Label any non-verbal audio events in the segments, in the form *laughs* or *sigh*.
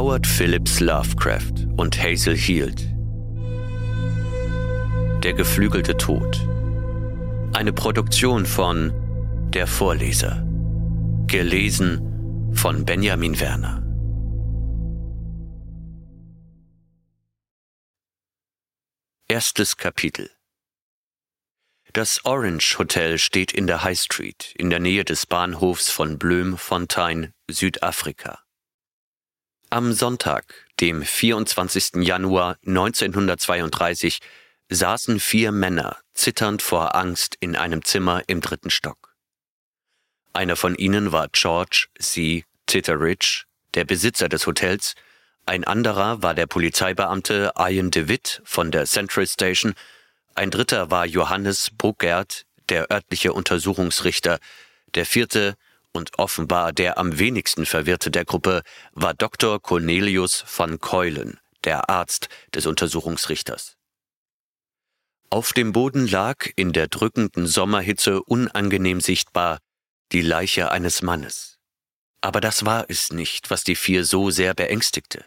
Howard Phillips Lovecraft und Hazel Heald. Der geflügelte Tod. Eine Produktion von Der Vorleser. Gelesen von Benjamin Werner. Erstes Kapitel Das Orange Hotel steht in der High Street in der Nähe des Bahnhofs von Bloemfontein, Südafrika. Am Sonntag, dem 24. Januar 1932, saßen vier Männer zitternd vor Angst in einem Zimmer im dritten Stock. Einer von ihnen war George C. Titteridge, der Besitzer des Hotels, ein anderer war der Polizeibeamte Ian DeWitt von der Central Station, ein dritter war Johannes Bruckert, der örtliche Untersuchungsrichter, der vierte und offenbar der am wenigsten verwirrte der Gruppe war Dr. Cornelius van Keulen, der Arzt des Untersuchungsrichters. Auf dem Boden lag in der drückenden Sommerhitze unangenehm sichtbar die Leiche eines Mannes. Aber das war es nicht, was die vier so sehr beängstigte.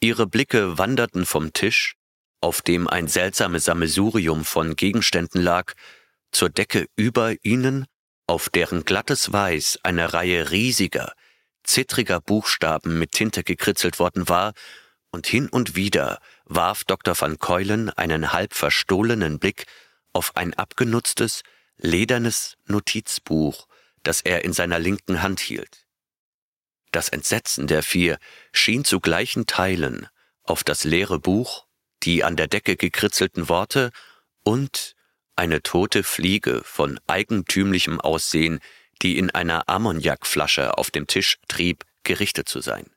Ihre Blicke wanderten vom Tisch, auf dem ein seltsames Sammelsurium von Gegenständen lag, zur Decke über ihnen auf deren glattes Weiß eine Reihe riesiger, zittriger Buchstaben mit Tinte gekritzelt worden war, und hin und wieder warf Dr. van Keulen einen halb verstohlenen Blick auf ein abgenutztes, ledernes Notizbuch, das er in seiner linken Hand hielt. Das Entsetzen der vier schien zu gleichen Teilen auf das leere Buch, die an der Decke gekritzelten Worte und eine tote Fliege von eigentümlichem Aussehen, die in einer Ammoniakflasche auf dem Tisch trieb, gerichtet zu sein.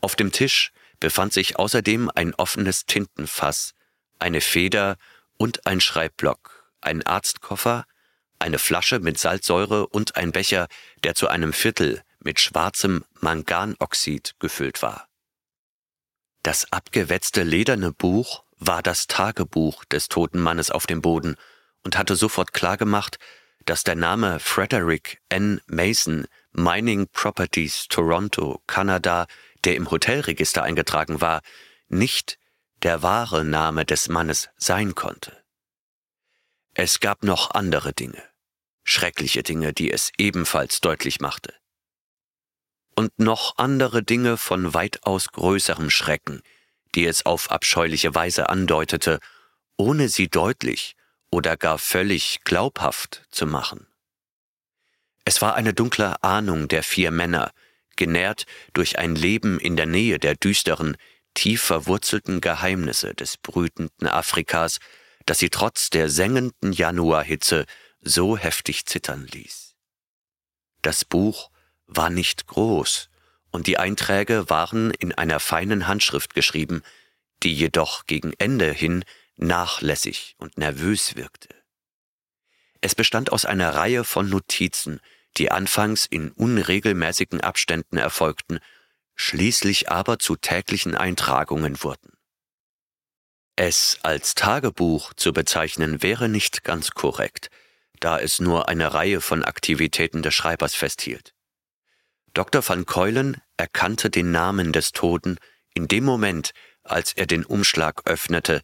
Auf dem Tisch befand sich außerdem ein offenes Tintenfass, eine Feder und ein Schreibblock, ein Arztkoffer, eine Flasche mit Salzsäure und ein Becher, der zu einem Viertel mit schwarzem Manganoxid gefüllt war. Das abgewetzte lederne Buch war das Tagebuch des toten Mannes auf dem Boden und hatte sofort klargemacht, dass der Name Frederick N. Mason Mining Properties Toronto, Kanada, der im Hotelregister eingetragen war, nicht der wahre Name des Mannes sein konnte. Es gab noch andere Dinge, schreckliche Dinge, die es ebenfalls deutlich machte. Und noch andere Dinge von weitaus größerem Schrecken, die es auf abscheuliche Weise andeutete, ohne sie deutlich oder gar völlig glaubhaft zu machen. Es war eine dunkle Ahnung der vier Männer, genährt durch ein Leben in der Nähe der düsteren, tief verwurzelten Geheimnisse des brütenden Afrikas, das sie trotz der sengenden Januarhitze so heftig zittern ließ. Das Buch war nicht groß, und die Einträge waren in einer feinen Handschrift geschrieben, die jedoch gegen Ende hin nachlässig und nervös wirkte. Es bestand aus einer Reihe von Notizen, die anfangs in unregelmäßigen Abständen erfolgten, schließlich aber zu täglichen Eintragungen wurden. Es als Tagebuch zu bezeichnen wäre nicht ganz korrekt, da es nur eine Reihe von Aktivitäten des Schreibers festhielt. Dr. van Keulen erkannte den Namen des Toten in dem Moment, als er den Umschlag öffnete,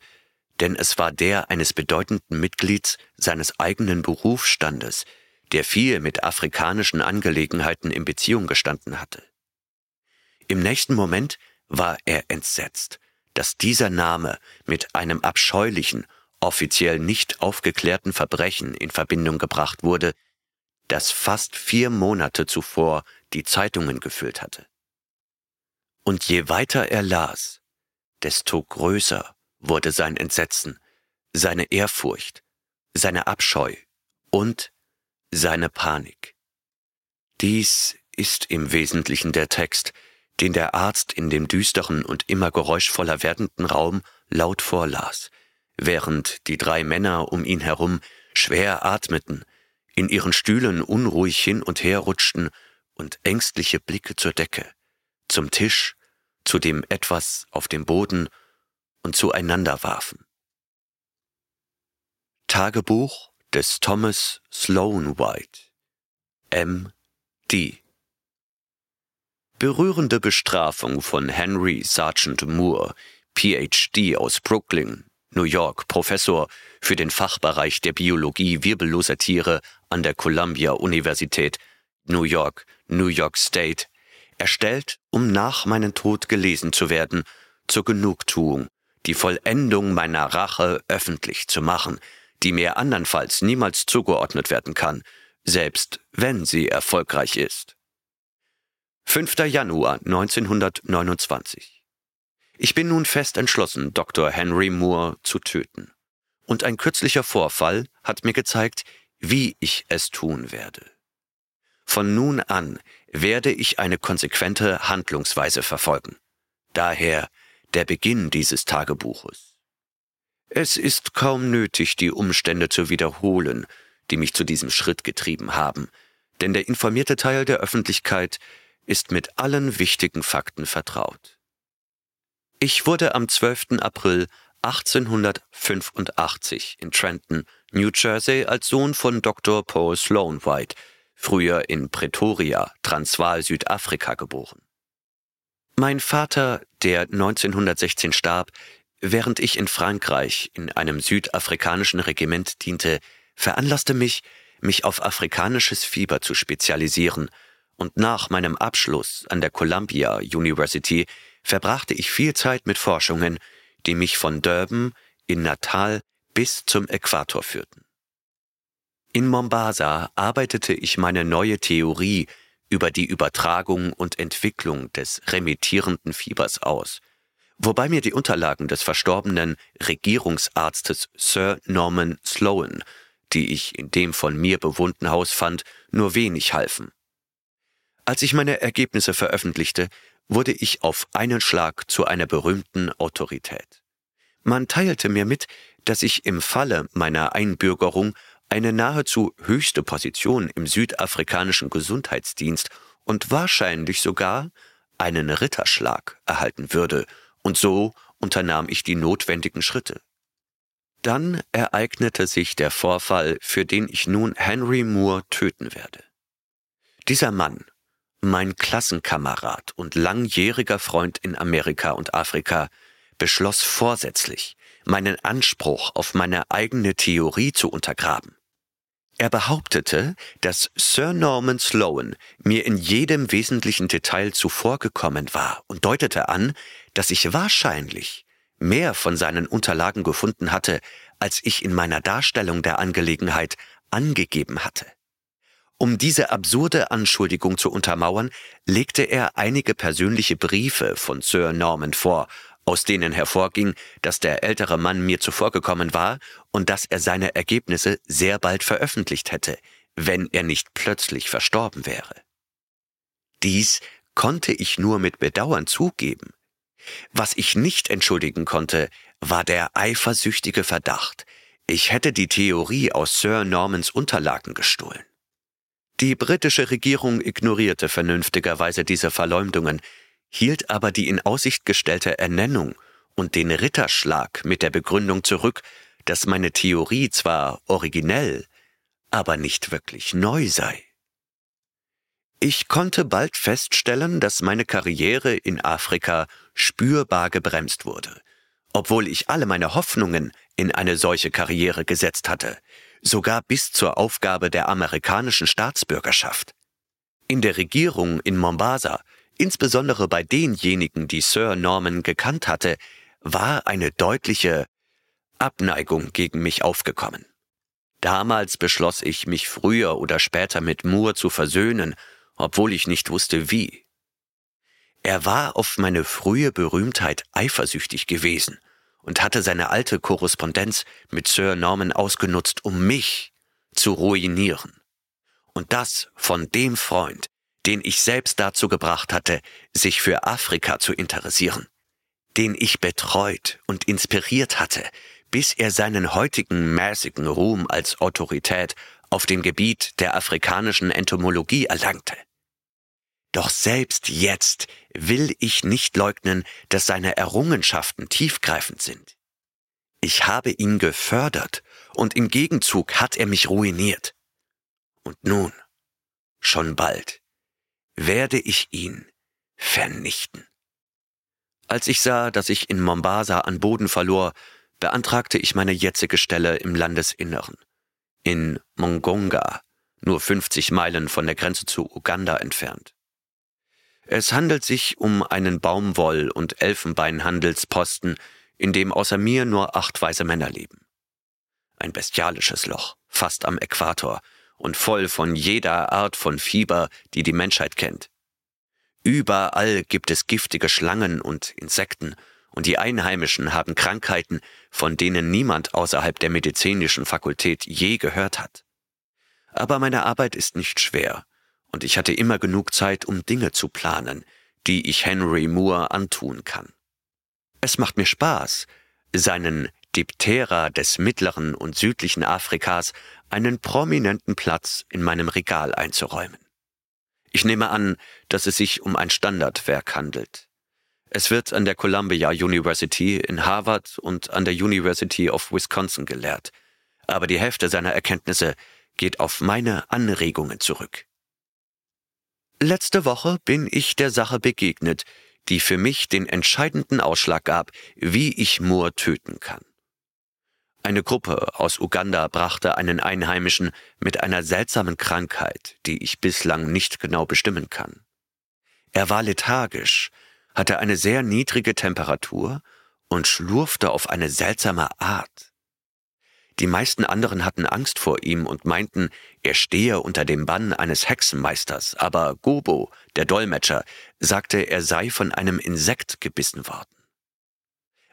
denn es war der eines bedeutenden Mitglieds seines eigenen Berufsstandes, der viel mit afrikanischen Angelegenheiten in Beziehung gestanden hatte. Im nächsten Moment war er entsetzt, dass dieser Name mit einem abscheulichen, offiziell nicht aufgeklärten Verbrechen in Verbindung gebracht wurde, das fast vier Monate zuvor die Zeitungen gefüllt hatte. Und je weiter er las, desto größer wurde sein Entsetzen, seine Ehrfurcht, seine Abscheu und seine Panik. Dies ist im Wesentlichen der Text, den der Arzt in dem düsteren und immer geräuschvoller werdenden Raum laut vorlas, während die drei Männer um ihn herum schwer atmeten, in ihren Stühlen unruhig hin und her rutschten und ängstliche Blicke zur Decke, zum Tisch, zu dem etwas auf dem Boden und zueinander warfen. Tagebuch des Thomas Sloan White M. D. berührende Bestrafung von Henry Sargent Moore, PhD aus Brooklyn, New York, Professor für den Fachbereich der Biologie wirbelloser Tiere an der Columbia Universität, New York, New York State, erstellt, um nach meinem Tod gelesen zu werden, zur Genugtuung, die Vollendung meiner Rache öffentlich zu machen, die mir andernfalls niemals zugeordnet werden kann, selbst wenn sie erfolgreich ist. 5. Januar 1929 Ich bin nun fest entschlossen, Dr. Henry Moore zu töten. Und ein kürzlicher Vorfall hat mir gezeigt, wie ich es tun werde. Von nun an werde ich eine konsequente Handlungsweise verfolgen. Daher der Beginn dieses Tagebuches. Es ist kaum nötig, die Umstände zu wiederholen, die mich zu diesem Schritt getrieben haben, denn der informierte Teil der Öffentlichkeit ist mit allen wichtigen Fakten vertraut. Ich wurde am 12. April 1885 in Trenton, New Jersey, als Sohn von Dr. Paul Sloan White, früher in Pretoria, Transvaal, Südafrika geboren. Mein Vater, der 1916 starb, während ich in Frankreich in einem südafrikanischen Regiment diente, veranlasste mich, mich auf afrikanisches Fieber zu spezialisieren, und nach meinem Abschluss an der Columbia University verbrachte ich viel Zeit mit Forschungen, die mich von Durban in Natal bis zum Äquator führten. In Mombasa arbeitete ich meine neue Theorie über die Übertragung und Entwicklung des remittierenden Fiebers aus, wobei mir die Unterlagen des verstorbenen Regierungsarztes Sir Norman Sloan, die ich in dem von mir bewohnten Haus fand, nur wenig halfen. Als ich meine Ergebnisse veröffentlichte, wurde ich auf einen Schlag zu einer berühmten Autorität. Man teilte mir mit, dass ich im Falle meiner Einbürgerung eine nahezu höchste Position im südafrikanischen Gesundheitsdienst und wahrscheinlich sogar einen Ritterschlag erhalten würde, und so unternahm ich die notwendigen Schritte. Dann ereignete sich der Vorfall, für den ich nun Henry Moore töten werde. Dieser Mann, mein Klassenkamerad und langjähriger Freund in Amerika und Afrika, beschloss vorsätzlich, meinen Anspruch auf meine eigene Theorie zu untergraben. Er behauptete, dass Sir Norman Sloan mir in jedem wesentlichen Detail zuvorgekommen war und deutete an, dass ich wahrscheinlich mehr von seinen Unterlagen gefunden hatte, als ich in meiner Darstellung der Angelegenheit angegeben hatte. Um diese absurde Anschuldigung zu untermauern, legte er einige persönliche Briefe von Sir Norman vor aus denen hervorging, dass der ältere Mann mir zuvorgekommen war und dass er seine Ergebnisse sehr bald veröffentlicht hätte, wenn er nicht plötzlich verstorben wäre. Dies konnte ich nur mit Bedauern zugeben. Was ich nicht entschuldigen konnte, war der eifersüchtige Verdacht, ich hätte die Theorie aus Sir Normans Unterlagen gestohlen. Die britische Regierung ignorierte vernünftigerweise diese Verleumdungen, hielt aber die in Aussicht gestellte Ernennung und den Ritterschlag mit der Begründung zurück, dass meine Theorie zwar originell, aber nicht wirklich neu sei. Ich konnte bald feststellen, dass meine Karriere in Afrika spürbar gebremst wurde, obwohl ich alle meine Hoffnungen in eine solche Karriere gesetzt hatte, sogar bis zur Aufgabe der amerikanischen Staatsbürgerschaft. In der Regierung in Mombasa Insbesondere bei denjenigen, die Sir Norman gekannt hatte, war eine deutliche Abneigung gegen mich aufgekommen. Damals beschloss ich, mich früher oder später mit Moore zu versöhnen, obwohl ich nicht wusste wie. Er war auf meine frühe Berühmtheit eifersüchtig gewesen und hatte seine alte Korrespondenz mit Sir Norman ausgenutzt, um mich zu ruinieren. Und das von dem Freund, den ich selbst dazu gebracht hatte, sich für Afrika zu interessieren, den ich betreut und inspiriert hatte, bis er seinen heutigen mäßigen Ruhm als Autorität auf dem Gebiet der afrikanischen Entomologie erlangte. Doch selbst jetzt will ich nicht leugnen, dass seine Errungenschaften tiefgreifend sind. Ich habe ihn gefördert und im Gegenzug hat er mich ruiniert. Und nun, schon bald, werde ich ihn vernichten. Als ich sah, dass ich in Mombasa an Boden verlor, beantragte ich meine jetzige Stelle im Landesinneren, in Mongonga, nur 50 Meilen von der Grenze zu Uganda entfernt. Es handelt sich um einen Baumwoll- und Elfenbeinhandelsposten, in dem außer mir nur acht weiße Männer leben. Ein bestialisches Loch, fast am Äquator und voll von jeder Art von Fieber, die die Menschheit kennt. Überall gibt es giftige Schlangen und Insekten, und die Einheimischen haben Krankheiten, von denen niemand außerhalb der medizinischen Fakultät je gehört hat. Aber meine Arbeit ist nicht schwer, und ich hatte immer genug Zeit, um Dinge zu planen, die ich Henry Moore antun kann. Es macht mir Spaß, seinen Diptera des mittleren und südlichen Afrikas einen prominenten Platz in meinem Regal einzuräumen. Ich nehme an, dass es sich um ein Standardwerk handelt. Es wird an der Columbia University in Harvard und an der University of Wisconsin gelehrt, aber die Hälfte seiner Erkenntnisse geht auf meine Anregungen zurück. Letzte Woche bin ich der Sache begegnet, die für mich den entscheidenden Ausschlag gab, wie ich Moore töten kann. Eine Gruppe aus Uganda brachte einen Einheimischen mit einer seltsamen Krankheit, die ich bislang nicht genau bestimmen kann. Er war lethargisch, hatte eine sehr niedrige Temperatur und schlurfte auf eine seltsame Art. Die meisten anderen hatten Angst vor ihm und meinten, er stehe unter dem Bann eines Hexenmeisters, aber Gobo, der Dolmetscher, sagte, er sei von einem Insekt gebissen worden.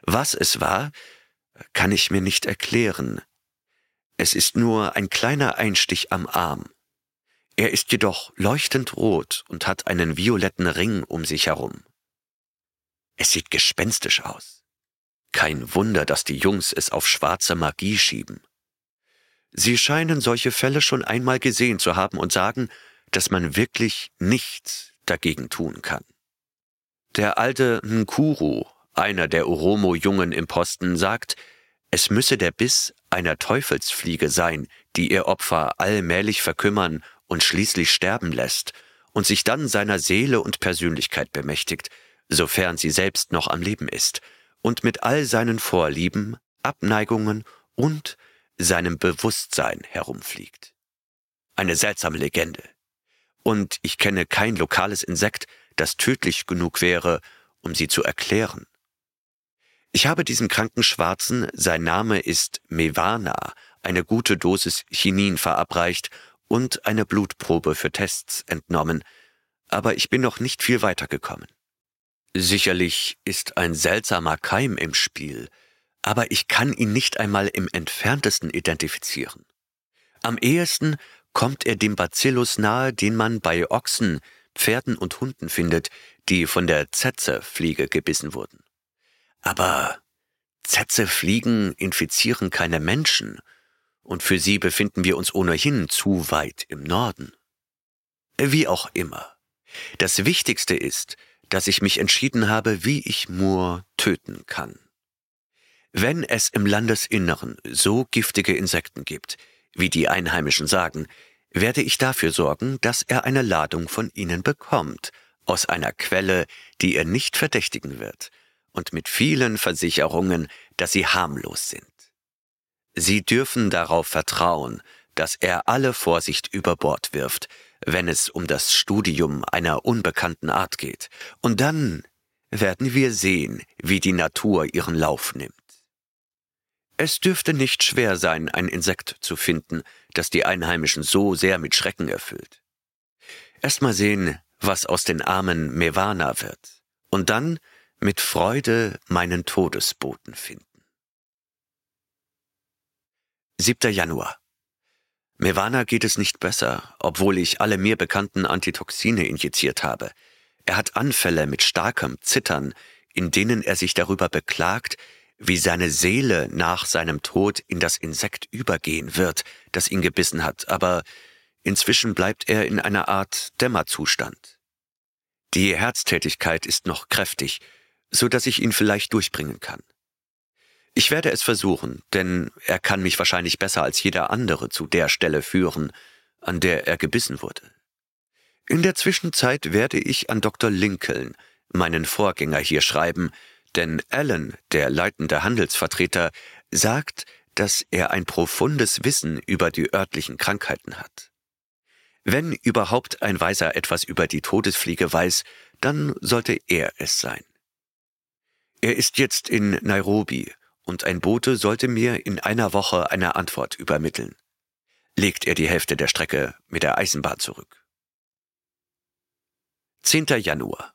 Was es war, kann ich mir nicht erklären. Es ist nur ein kleiner Einstich am Arm. Er ist jedoch leuchtend rot und hat einen violetten Ring um sich herum. Es sieht gespenstisch aus. Kein Wunder, dass die Jungs es auf schwarze Magie schieben. Sie scheinen solche Fälle schon einmal gesehen zu haben und sagen, dass man wirklich nichts dagegen tun kann. Der alte Nkuru, einer der Oromo-Jungen im Posten, sagt, es müsse der Biss einer Teufelsfliege sein, die ihr Opfer allmählich verkümmern und schließlich sterben lässt und sich dann seiner Seele und Persönlichkeit bemächtigt, sofern sie selbst noch am Leben ist, und mit all seinen Vorlieben, Abneigungen und seinem Bewusstsein herumfliegt. Eine seltsame Legende. Und ich kenne kein lokales Insekt, das tödlich genug wäre, um sie zu erklären. Ich habe diesem kranken Schwarzen, sein Name ist Mevana, eine gute Dosis Chinin verabreicht und eine Blutprobe für Tests entnommen, aber ich bin noch nicht viel weitergekommen. Sicherlich ist ein seltsamer Keim im Spiel, aber ich kann ihn nicht einmal im entferntesten identifizieren. Am ehesten kommt er dem Bacillus nahe, den man bei Ochsen, Pferden und Hunden findet, die von der Zetze-Fliege gebissen wurden. Aber Zetze-Fliegen infizieren keine Menschen, und für sie befinden wir uns ohnehin zu weit im Norden. Wie auch immer. Das Wichtigste ist, dass ich mich entschieden habe, wie ich Moore töten kann. Wenn es im Landesinneren so giftige Insekten gibt, wie die Einheimischen sagen, werde ich dafür sorgen, dass er eine Ladung von ihnen bekommt, aus einer Quelle, die er nicht verdächtigen wird, und mit vielen Versicherungen, dass sie harmlos sind. Sie dürfen darauf vertrauen, dass er alle Vorsicht über Bord wirft, wenn es um das Studium einer unbekannten Art geht, und dann werden wir sehen, wie die Natur ihren Lauf nimmt. Es dürfte nicht schwer sein, ein Insekt zu finden, das die Einheimischen so sehr mit Schrecken erfüllt. Erst mal sehen, was aus den armen Mevana wird, und dann mit Freude meinen Todesboten finden. 7. Januar. Mevana geht es nicht besser, obwohl ich alle mir bekannten Antitoxine injiziert habe. Er hat Anfälle mit starkem Zittern, in denen er sich darüber beklagt, wie seine Seele nach seinem Tod in das Insekt übergehen wird, das ihn gebissen hat, aber inzwischen bleibt er in einer Art Dämmerzustand. Die Herztätigkeit ist noch kräftig, so dass ich ihn vielleicht durchbringen kann. Ich werde es versuchen, denn er kann mich wahrscheinlich besser als jeder andere zu der Stelle führen, an der er gebissen wurde. In der Zwischenzeit werde ich an Dr. Lincoln, meinen Vorgänger hier schreiben, denn Allen, der leitende Handelsvertreter, sagt, dass er ein profundes Wissen über die örtlichen Krankheiten hat. Wenn überhaupt ein Weiser etwas über die Todesfliege weiß, dann sollte er es sein. Er ist jetzt in Nairobi und ein Bote sollte mir in einer Woche eine Antwort übermitteln. Legt er die Hälfte der Strecke mit der Eisenbahn zurück. 10. Januar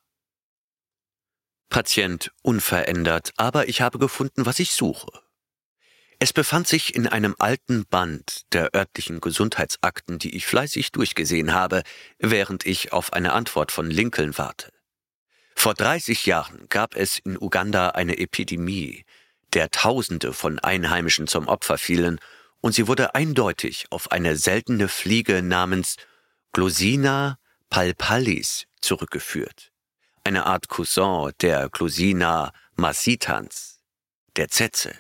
Patient unverändert, aber ich habe gefunden, was ich suche. Es befand sich in einem alten Band der örtlichen Gesundheitsakten, die ich fleißig durchgesehen habe, während ich auf eine Antwort von Lincoln warte. Vor 30 Jahren gab es in Uganda eine Epidemie, der Tausende von Einheimischen zum Opfer fielen, und sie wurde eindeutig auf eine seltene Fliege namens Glossina palpalis zurückgeführt, eine Art Cousin der Glossina massitans, der Zetze.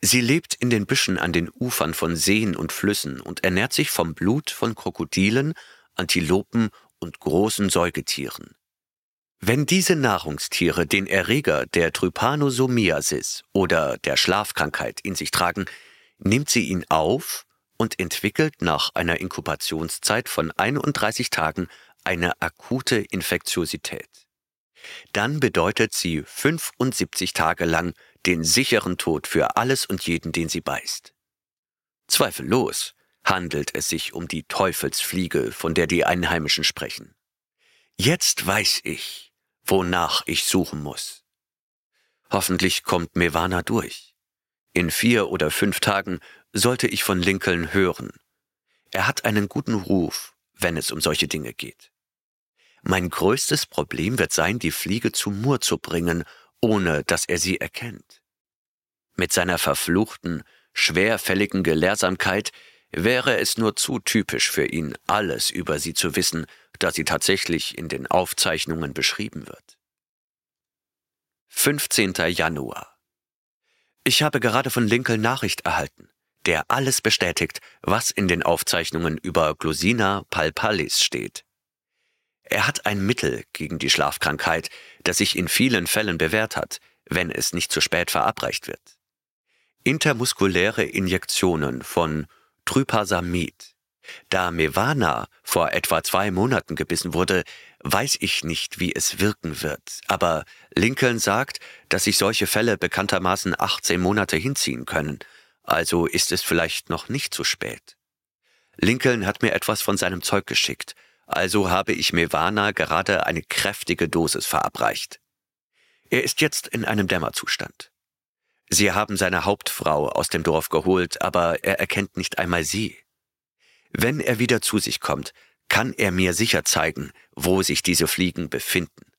Sie lebt in den Büschen an den Ufern von Seen und Flüssen und ernährt sich vom Blut von Krokodilen, Antilopen und großen Säugetieren. Wenn diese Nahrungstiere den Erreger der Trypanosomiasis oder der Schlafkrankheit in sich tragen, nimmt sie ihn auf und entwickelt nach einer Inkubationszeit von 31 Tagen eine akute Infektiosität. Dann bedeutet sie 75 Tage lang den sicheren Tod für alles und jeden, den sie beißt. Zweifellos handelt es sich um die Teufelsfliege, von der die Einheimischen sprechen. Jetzt weiß ich, wonach ich suchen muss. Hoffentlich kommt Mewana durch. In vier oder fünf Tagen sollte ich von Lincoln hören. Er hat einen guten Ruf, wenn es um solche Dinge geht. Mein größtes Problem wird sein, die Fliege zu Mur zu bringen ohne dass er sie erkennt. Mit seiner verfluchten, schwerfälligen Gelehrsamkeit wäre es nur zu typisch für ihn, alles über sie zu wissen, da sie tatsächlich in den Aufzeichnungen beschrieben wird. 15. Januar Ich habe gerade von Lincoln Nachricht erhalten, der alles bestätigt, was in den Aufzeichnungen über Glossina palpalis steht. Er hat ein Mittel gegen die Schlafkrankheit, das sich in vielen Fällen bewährt hat, wenn es nicht zu spät verabreicht wird. Intermuskuläre Injektionen von Trypasamid. Da Mevana vor etwa zwei Monaten gebissen wurde, weiß ich nicht, wie es wirken wird. Aber Lincoln sagt, dass sich solche Fälle bekanntermaßen 18 Monate hinziehen können. Also ist es vielleicht noch nicht zu spät. Lincoln hat mir etwas von seinem Zeug geschickt also habe ich Mevana gerade eine kräftige Dosis verabreicht. Er ist jetzt in einem Dämmerzustand. Sie haben seine Hauptfrau aus dem Dorf geholt, aber er erkennt nicht einmal sie. Wenn er wieder zu sich kommt, kann er mir sicher zeigen, wo sich diese Fliegen befinden.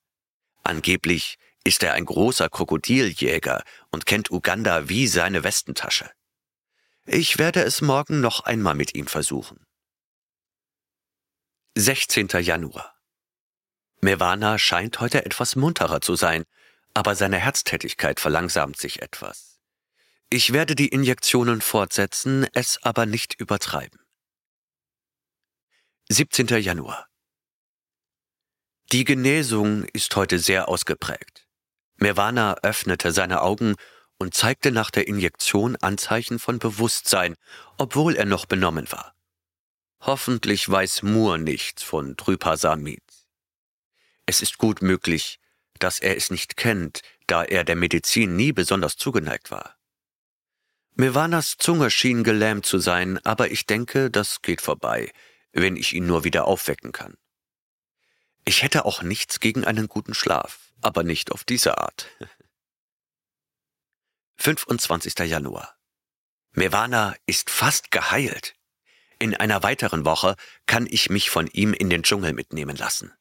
Angeblich ist er ein großer Krokodiljäger und kennt Uganda wie seine Westentasche. Ich werde es morgen noch einmal mit ihm versuchen. 16. Januar. Mewana scheint heute etwas munterer zu sein, aber seine Herztätigkeit verlangsamt sich etwas. Ich werde die Injektionen fortsetzen, es aber nicht übertreiben. 17. Januar. Die Genesung ist heute sehr ausgeprägt. Mewana öffnete seine Augen und zeigte nach der Injektion Anzeichen von Bewusstsein, obwohl er noch benommen war. Hoffentlich weiß Moore nichts von Trypasamid. Es ist gut möglich, dass er es nicht kennt, da er der Medizin nie besonders zugeneigt war. Mevanas Zunge schien gelähmt zu sein, aber ich denke, das geht vorbei, wenn ich ihn nur wieder aufwecken kann. Ich hätte auch nichts gegen einen guten Schlaf, aber nicht auf diese Art. *laughs* 25. Januar. Mevana ist fast geheilt. In einer weiteren Woche kann ich mich von ihm in den Dschungel mitnehmen lassen.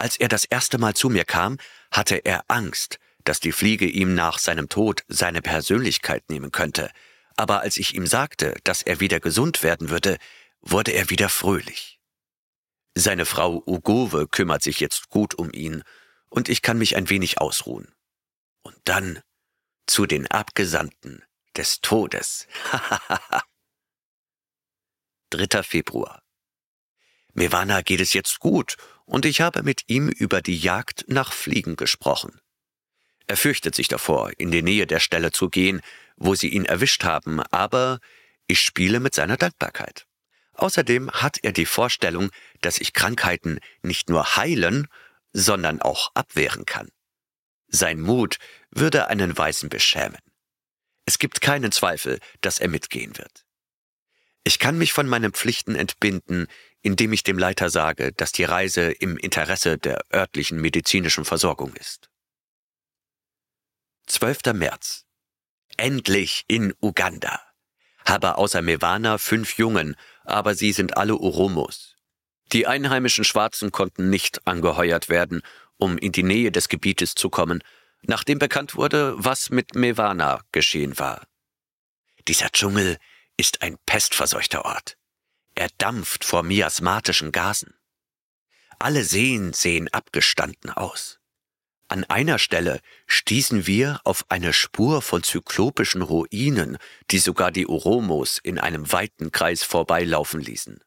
Als er das erste Mal zu mir kam, hatte er Angst, dass die Fliege ihm nach seinem Tod seine Persönlichkeit nehmen könnte, aber als ich ihm sagte, dass er wieder gesund werden würde, wurde er wieder fröhlich. Seine Frau Ugove kümmert sich jetzt gut um ihn, und ich kann mich ein wenig ausruhen. Und dann zu den Abgesandten des Todes. *laughs* 3. Februar. Mewana geht es jetzt gut und ich habe mit ihm über die Jagd nach Fliegen gesprochen. Er fürchtet sich davor, in die Nähe der Stelle zu gehen, wo sie ihn erwischt haben, aber ich spiele mit seiner Dankbarkeit. Außerdem hat er die Vorstellung, dass ich Krankheiten nicht nur heilen, sondern auch abwehren kann. Sein Mut würde einen Weißen beschämen. Es gibt keinen Zweifel, dass er mitgehen wird. Ich kann mich von meinen Pflichten entbinden, indem ich dem Leiter sage, dass die Reise im Interesse der örtlichen medizinischen Versorgung ist. 12. März. Endlich in Uganda. Habe außer Mewana fünf Jungen, aber sie sind alle Oromos. Die einheimischen Schwarzen konnten nicht angeheuert werden, um in die Nähe des Gebietes zu kommen, nachdem bekannt wurde, was mit Mewana geschehen war. Dieser Dschungel ist ein pestverseuchter Ort. Er dampft vor miasmatischen Gasen. Alle Seen sehen abgestanden aus. An einer Stelle stießen wir auf eine Spur von zyklopischen Ruinen, die sogar die Oromos in einem weiten Kreis vorbeilaufen ließen.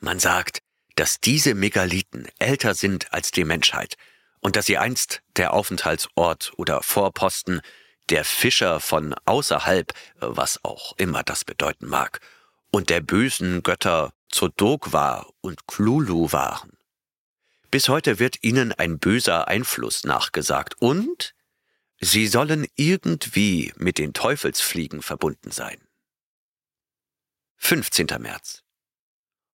Man sagt, dass diese Megalithen älter sind als die Menschheit und dass sie einst der Aufenthaltsort oder Vorposten der Fischer von außerhalb, was auch immer das bedeuten mag, und der bösen Götter Zodogwa und Klulu waren. Bis heute wird ihnen ein böser Einfluss nachgesagt und sie sollen irgendwie mit den Teufelsfliegen verbunden sein. 15. März.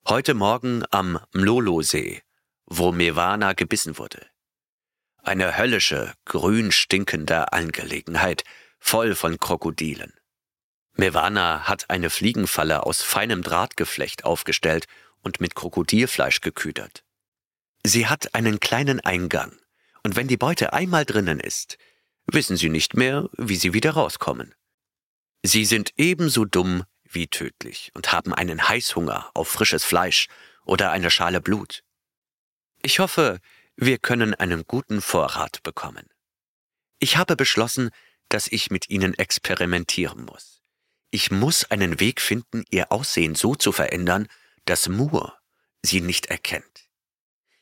Heute Morgen am Mlolo-See, wo Mewana gebissen wurde. Eine höllische, grün stinkende Angelegenheit, voll von Krokodilen. Mewana hat eine Fliegenfalle aus feinem Drahtgeflecht aufgestellt und mit Krokodilfleisch geküdert. Sie hat einen kleinen Eingang, und wenn die Beute einmal drinnen ist, wissen sie nicht mehr, wie sie wieder rauskommen. Sie sind ebenso dumm wie tödlich und haben einen Heißhunger auf frisches Fleisch oder eine Schale Blut. Ich hoffe, wir können einen guten Vorrat bekommen. Ich habe beschlossen, dass ich mit ihnen experimentieren muss. Ich muss einen Weg finden, ihr Aussehen so zu verändern, dass Moore sie nicht erkennt.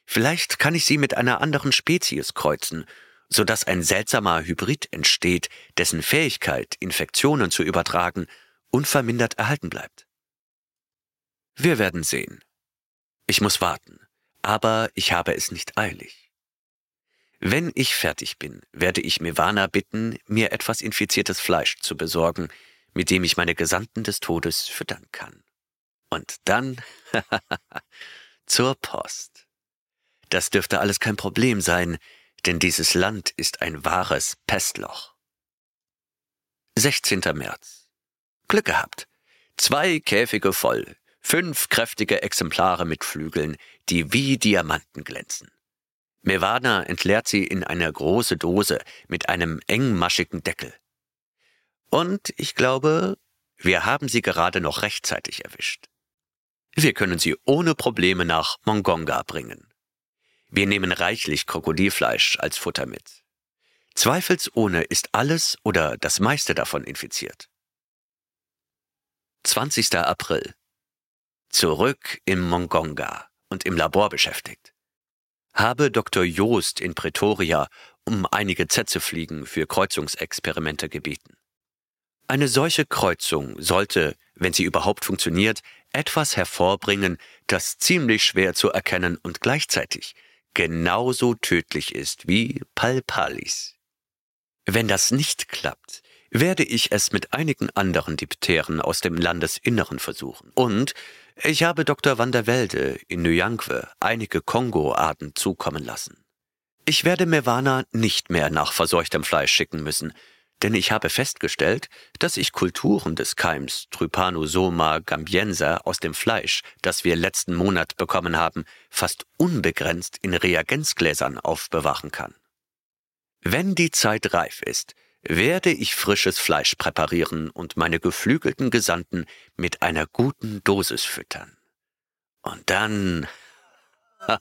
Vielleicht kann ich sie mit einer anderen Spezies kreuzen, so dass ein seltsamer Hybrid entsteht, dessen Fähigkeit, Infektionen zu übertragen, unvermindert erhalten bleibt. Wir werden sehen. Ich muss warten aber ich habe es nicht eilig. Wenn ich fertig bin, werde ich Mewana bitten, mir etwas infiziertes Fleisch zu besorgen, mit dem ich meine Gesandten des Todes füttern kann. Und dann *laughs* zur Post. Das dürfte alles kein Problem sein, denn dieses Land ist ein wahres Pestloch. 16. März. Glück gehabt. Zwei Käfige voll, Fünf kräftige Exemplare mit Flügeln, die wie Diamanten glänzen. Mevana entleert sie in eine große Dose mit einem engmaschigen Deckel. Und ich glaube, wir haben sie gerade noch rechtzeitig erwischt. Wir können sie ohne Probleme nach Mongonga bringen. Wir nehmen reichlich Krokodilfleisch als Futter mit. Zweifelsohne ist alles oder das meiste davon infiziert. 20. April zurück im Mongonga und im Labor beschäftigt. Habe Dr. Joost in Pretoria um einige Zetzefliegen für Kreuzungsexperimente gebeten. Eine solche Kreuzung sollte, wenn sie überhaupt funktioniert, etwas hervorbringen, das ziemlich schwer zu erkennen und gleichzeitig genauso tödlich ist wie Palpalis. Wenn das nicht klappt, werde ich es mit einigen anderen Dipteren aus dem Landesinneren versuchen und ich habe Dr. van der Welde in Nyankwe einige Kongo-Arten zukommen lassen. Ich werde Mewana nicht mehr nach verseuchtem Fleisch schicken müssen, denn ich habe festgestellt, dass ich Kulturen des Keims Trypanosoma gambienser aus dem Fleisch, das wir letzten Monat bekommen haben, fast unbegrenzt in Reagenzgläsern aufbewahren kann. Wenn die Zeit reif ist, werde ich frisches Fleisch präparieren und meine geflügelten Gesandten mit einer guten Dosis füttern. Und dann *laughs*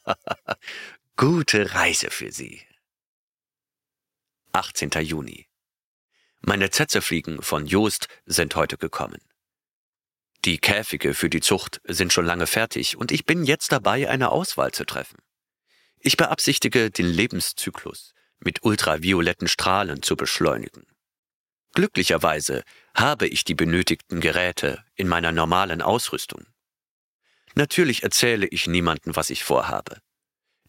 gute Reise für Sie. 18. Juni. Meine Zetzefliegen von Joost sind heute gekommen. Die Käfige für die Zucht sind schon lange fertig und ich bin jetzt dabei, eine Auswahl zu treffen. Ich beabsichtige, den Lebenszyklus mit ultravioletten Strahlen zu beschleunigen. Glücklicherweise habe ich die benötigten Geräte in meiner normalen Ausrüstung. Natürlich erzähle ich niemandem, was ich vorhabe.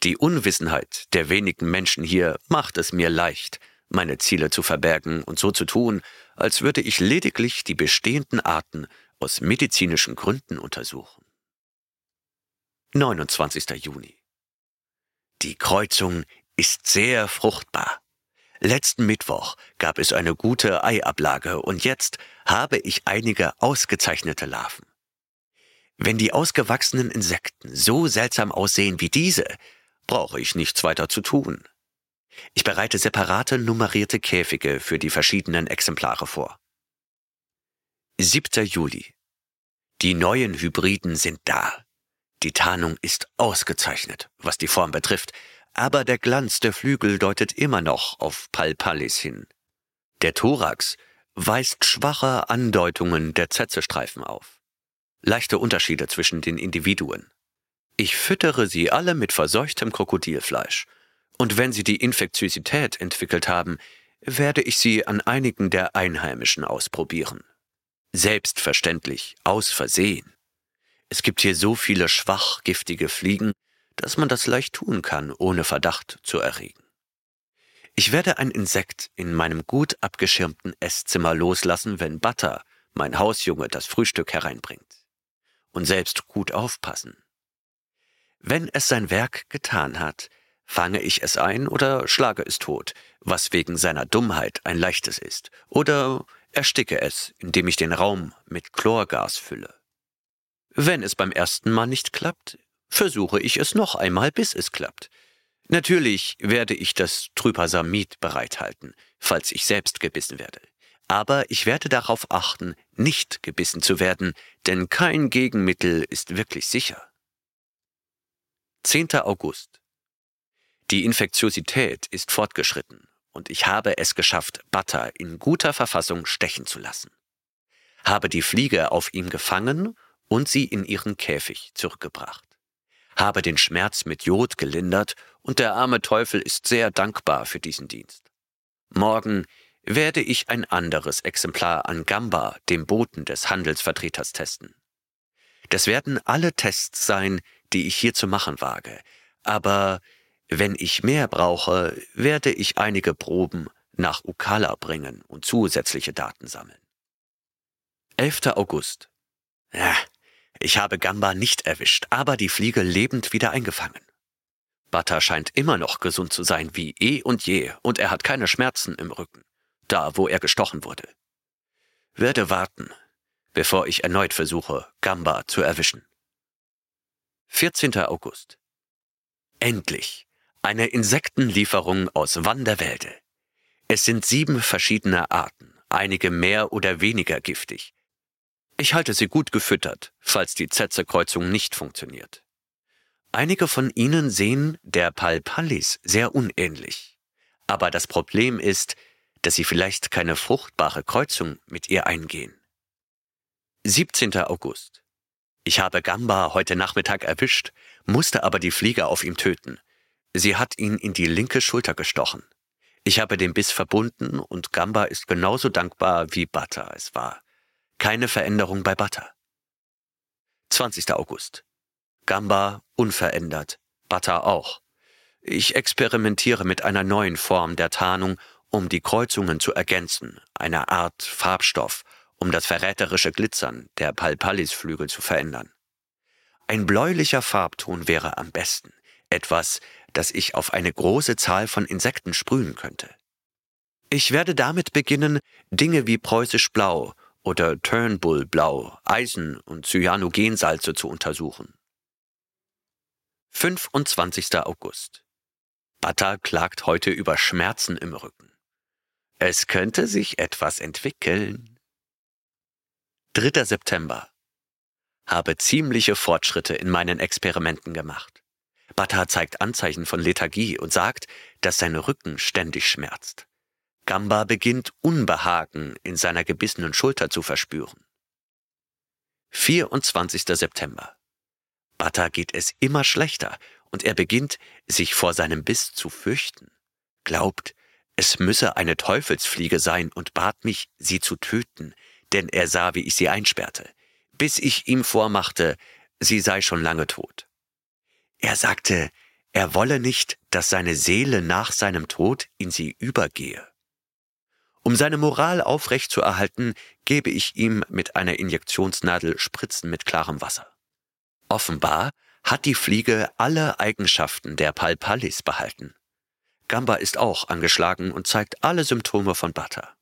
Die Unwissenheit der wenigen Menschen hier macht es mir leicht, meine Ziele zu verbergen und so zu tun, als würde ich lediglich die bestehenden Arten aus medizinischen Gründen untersuchen. 29. Juni. Die Kreuzung ist sehr fruchtbar. Letzten Mittwoch gab es eine gute Eiablage und jetzt habe ich einige ausgezeichnete Larven. Wenn die ausgewachsenen Insekten so seltsam aussehen wie diese, brauche ich nichts weiter zu tun. Ich bereite separate nummerierte Käfige für die verschiedenen Exemplare vor. 7. Juli. Die neuen Hybriden sind da. Die Tarnung ist ausgezeichnet, was die Form betrifft, aber der Glanz der Flügel deutet immer noch auf Palpallis hin. Der Thorax weist schwache Andeutungen der Zetzestreifen auf. Leichte Unterschiede zwischen den Individuen. Ich füttere sie alle mit verseuchtem Krokodilfleisch. Und wenn sie die Infektiosität entwickelt haben, werde ich sie an einigen der Einheimischen ausprobieren. Selbstverständlich, aus Versehen. Es gibt hier so viele schwach giftige Fliegen, dass man das leicht tun kann, ohne Verdacht zu erregen. Ich werde ein Insekt in meinem gut abgeschirmten Esszimmer loslassen, wenn Butter, mein Hausjunge, das Frühstück hereinbringt. Und selbst gut aufpassen. Wenn es sein Werk getan hat, fange ich es ein oder schlage es tot, was wegen seiner Dummheit ein leichtes ist, oder ersticke es, indem ich den Raum mit Chlorgas fülle. Wenn es beim ersten Mal nicht klappt, versuche ich es noch einmal, bis es klappt. Natürlich werde ich das Trypasamid bereithalten, falls ich selbst gebissen werde. Aber ich werde darauf achten, nicht gebissen zu werden, denn kein Gegenmittel ist wirklich sicher. 10. August. Die Infektiosität ist fortgeschritten und ich habe es geschafft, Butter in guter Verfassung stechen zu lassen. Habe die Fliege auf ihm gefangen und sie in ihren Käfig zurückgebracht. Habe den Schmerz mit Jod gelindert und der arme Teufel ist sehr dankbar für diesen Dienst. Morgen werde ich ein anderes Exemplar an Gamba, dem Boten des Handelsvertreters, testen. Das werden alle Tests sein, die ich hier zu machen wage. Aber wenn ich mehr brauche, werde ich einige Proben nach Ukala bringen und zusätzliche Daten sammeln. 11. August. Ja, ich habe Gamba nicht erwischt, aber die Fliege lebend wieder eingefangen. Bata scheint immer noch gesund zu sein wie eh und je, und er hat keine Schmerzen im Rücken, da wo er gestochen wurde. Werde warten, bevor ich erneut versuche, Gamba zu erwischen. 14. August. Endlich eine Insektenlieferung aus Wanderwälde. Es sind sieben verschiedene Arten, einige mehr oder weniger giftig. Ich halte sie gut gefüttert, falls die Zetze-Kreuzung nicht funktioniert. Einige von ihnen sehen der Palpallis sehr unähnlich. Aber das Problem ist, dass sie vielleicht keine fruchtbare Kreuzung mit ihr eingehen. 17. August. Ich habe Gamba heute Nachmittag erwischt, musste aber die Fliege auf ihm töten. Sie hat ihn in die linke Schulter gestochen. Ich habe den Biss verbunden und Gamba ist genauso dankbar, wie Butter es war. Keine Veränderung bei Butter. 20. August. Gamba unverändert, Butter auch. Ich experimentiere mit einer neuen Form der Tarnung, um die Kreuzungen zu ergänzen, einer Art Farbstoff, um das verräterische Glitzern der Palpallisflügel zu verändern. Ein bläulicher Farbton wäre am besten, etwas, das ich auf eine große Zahl von Insekten sprühen könnte. Ich werde damit beginnen, Dinge wie preußisch Blau oder Turnbull Blau, Eisen und Cyanogensalze zu untersuchen. 25. August. Bata klagt heute über Schmerzen im Rücken. Es könnte sich etwas entwickeln. 3. September. Habe ziemliche Fortschritte in meinen Experimenten gemacht. Bata zeigt Anzeichen von Lethargie und sagt, dass sein Rücken ständig schmerzt. Gamba beginnt Unbehagen in seiner gebissenen Schulter zu verspüren. 24. September. Bata geht es immer schlechter und er beginnt, sich vor seinem Biss zu fürchten. Glaubt, es müsse eine Teufelsfliege sein und bat mich, sie zu töten, denn er sah, wie ich sie einsperrte, bis ich ihm vormachte, sie sei schon lange tot. Er sagte, er wolle nicht, dass seine Seele nach seinem Tod in sie übergehe. Um seine Moral aufrecht zu erhalten, gebe ich ihm mit einer Injektionsnadel Spritzen mit klarem Wasser. Offenbar hat die Fliege alle Eigenschaften der Palpalis behalten. Gamba ist auch angeschlagen und zeigt alle Symptome von Bata.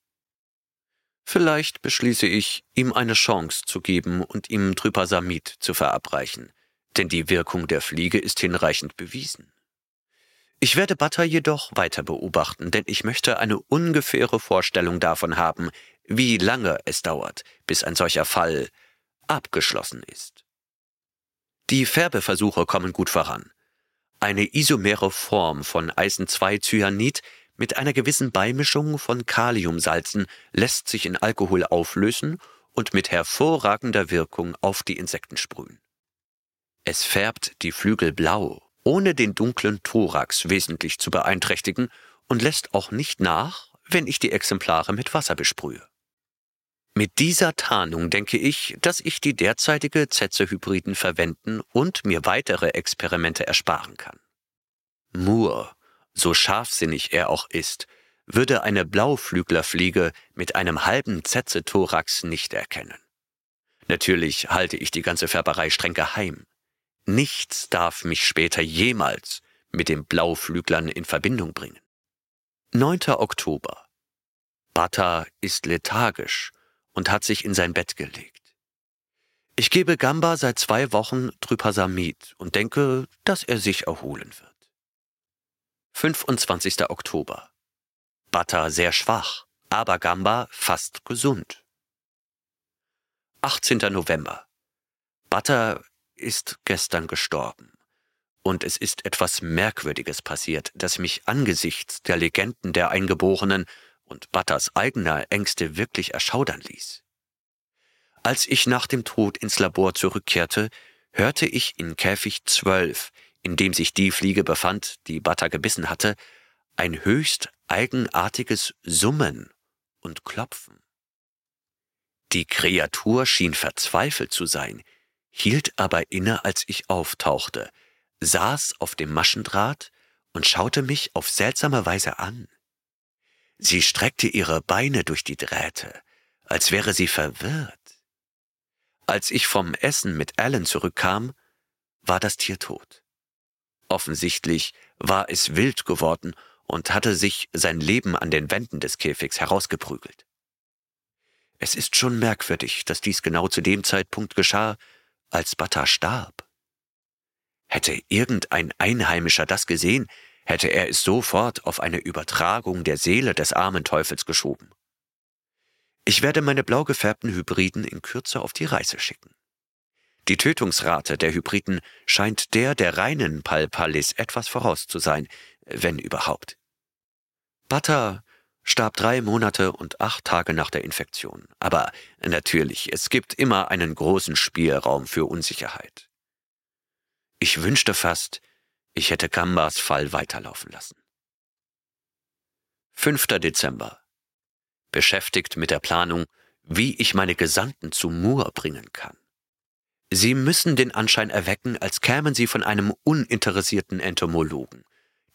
Vielleicht beschließe ich, ihm eine Chance zu geben und ihm Trypasamid zu verabreichen, denn die Wirkung der Fliege ist hinreichend bewiesen. Ich werde Butter jedoch weiter beobachten, denn ich möchte eine ungefähre Vorstellung davon haben, wie lange es dauert, bis ein solcher Fall abgeschlossen ist. Die Färbeversuche kommen gut voran. Eine isomere Form von Eisen-2-Cyanid mit einer gewissen Beimischung von Kaliumsalzen lässt sich in Alkohol auflösen und mit hervorragender Wirkung auf die Insekten sprühen. Es färbt die Flügel blau ohne den dunklen Thorax wesentlich zu beeinträchtigen und lässt auch nicht nach, wenn ich die Exemplare mit Wasser besprühe. Mit dieser Tarnung denke ich, dass ich die derzeitige Zetze-Hybriden verwenden und mir weitere Experimente ersparen kann. Moore, so scharfsinnig er auch ist, würde eine Blauflüglerfliege mit einem halben Zetze-Thorax nicht erkennen. Natürlich halte ich die ganze Färberei streng geheim. Nichts darf mich später jemals mit den Blauflüglern in Verbindung bringen. 9. Oktober. Bata ist lethargisch und hat sich in sein Bett gelegt. Ich gebe Gamba seit zwei Wochen Trypasamid und denke, dass er sich erholen wird. 25. Oktober. Bata sehr schwach, aber Gamba fast gesund. 18. November. Bata ist gestern gestorben. Und es ist etwas Merkwürdiges passiert, das mich angesichts der Legenden der Eingeborenen und Butters eigener Ängste wirklich erschaudern ließ. Als ich nach dem Tod ins Labor zurückkehrte, hörte ich in Käfig 12, in dem sich die Fliege befand, die Butter gebissen hatte, ein höchst eigenartiges Summen und Klopfen. Die Kreatur schien verzweifelt zu sein, hielt aber inne, als ich auftauchte, saß auf dem Maschendraht und schaute mich auf seltsame Weise an. Sie streckte ihre Beine durch die Drähte, als wäre sie verwirrt. Als ich vom Essen mit Alan zurückkam, war das Tier tot. Offensichtlich war es wild geworden und hatte sich sein Leben an den Wänden des Käfigs herausgeprügelt. Es ist schon merkwürdig, dass dies genau zu dem Zeitpunkt geschah, als Bata starb. Hätte irgendein Einheimischer das gesehen, hätte er es sofort auf eine Übertragung der Seele des armen Teufels geschoben. Ich werde meine blau gefärbten Hybriden in Kürze auf die Reise schicken. Die Tötungsrate der Hybriden scheint der der reinen Palpalis etwas voraus zu sein, wenn überhaupt. Bata starb drei Monate und acht Tage nach der Infektion. Aber natürlich, es gibt immer einen großen Spielraum für Unsicherheit. Ich wünschte fast, ich hätte Gambas Fall weiterlaufen lassen. 5. Dezember. Beschäftigt mit der Planung, wie ich meine Gesandten zu Moore bringen kann. Sie müssen den Anschein erwecken, als kämen sie von einem uninteressierten Entomologen,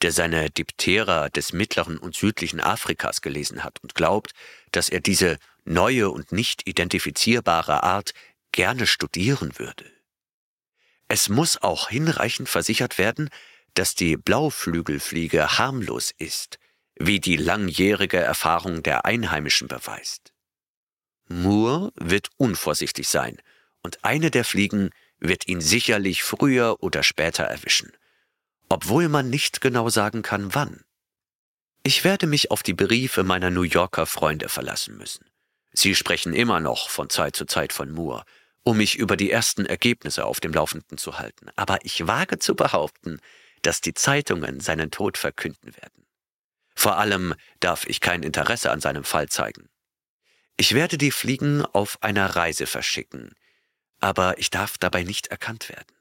der seine Diptera des mittleren und südlichen Afrikas gelesen hat und glaubt, dass er diese neue und nicht identifizierbare Art gerne studieren würde. Es muss auch hinreichend versichert werden, dass die Blauflügelfliege harmlos ist, wie die langjährige Erfahrung der Einheimischen beweist. Moore wird unvorsichtig sein, und eine der Fliegen wird ihn sicherlich früher oder später erwischen obwohl man nicht genau sagen kann, wann. Ich werde mich auf die Briefe meiner New Yorker Freunde verlassen müssen. Sie sprechen immer noch von Zeit zu Zeit von Moore, um mich über die ersten Ergebnisse auf dem Laufenden zu halten. Aber ich wage zu behaupten, dass die Zeitungen seinen Tod verkünden werden. Vor allem darf ich kein Interesse an seinem Fall zeigen. Ich werde die Fliegen auf einer Reise verschicken, aber ich darf dabei nicht erkannt werden.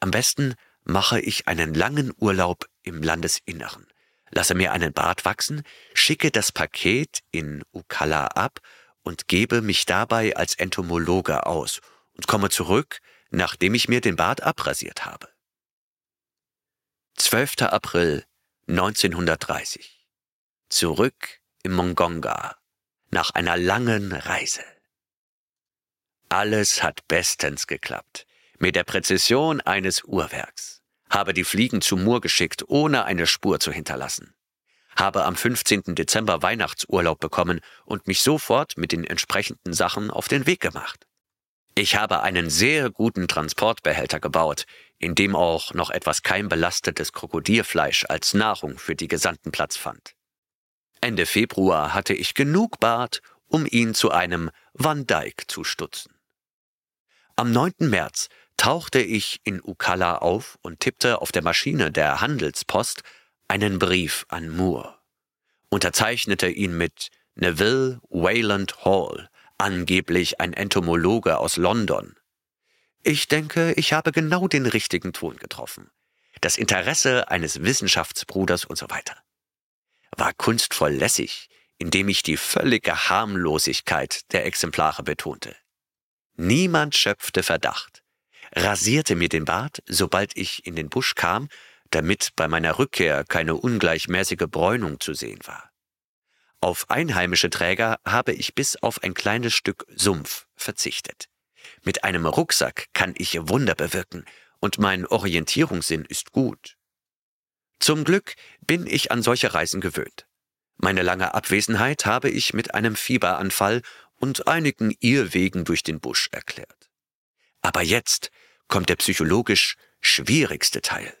Am besten mache ich einen langen Urlaub im Landesinneren, lasse mir einen Bart wachsen, schicke das Paket in Ukala ab und gebe mich dabei als Entomologe aus und komme zurück, nachdem ich mir den Bart abrasiert habe. 12. April 1930. Zurück im Mongonga nach einer langen Reise. Alles hat bestens geklappt, mit der Präzision eines Uhrwerks. Habe die Fliegen zu Mur geschickt, ohne eine Spur zu hinterlassen. Habe am 15. Dezember Weihnachtsurlaub bekommen und mich sofort mit den entsprechenden Sachen auf den Weg gemacht. Ich habe einen sehr guten Transportbehälter gebaut, in dem auch noch etwas keimbelastetes Krokodilfleisch als Nahrung für die Gesandten Platz fand. Ende Februar hatte ich genug Bart, um ihn zu einem Van Dyke zu stutzen. Am 9. März tauchte ich in Ukalla auf und tippte auf der Maschine der Handelspost einen Brief an Moore, unterzeichnete ihn mit Neville Wayland Hall, angeblich ein Entomologe aus London. Ich denke, ich habe genau den richtigen Ton getroffen. Das Interesse eines Wissenschaftsbruders und so weiter. War kunstvoll lässig, indem ich die völlige Harmlosigkeit der Exemplare betonte. Niemand schöpfte Verdacht, rasierte mir den Bart, sobald ich in den Busch kam, damit bei meiner Rückkehr keine ungleichmäßige Bräunung zu sehen war. Auf einheimische Träger habe ich bis auf ein kleines Stück Sumpf verzichtet. Mit einem Rucksack kann ich Wunder bewirken und mein Orientierungssinn ist gut. Zum Glück bin ich an solche Reisen gewöhnt. Meine lange Abwesenheit habe ich mit einem Fieberanfall und einigen Irrwegen durch den Busch erklärt. Aber jetzt kommt der psychologisch schwierigste Teil.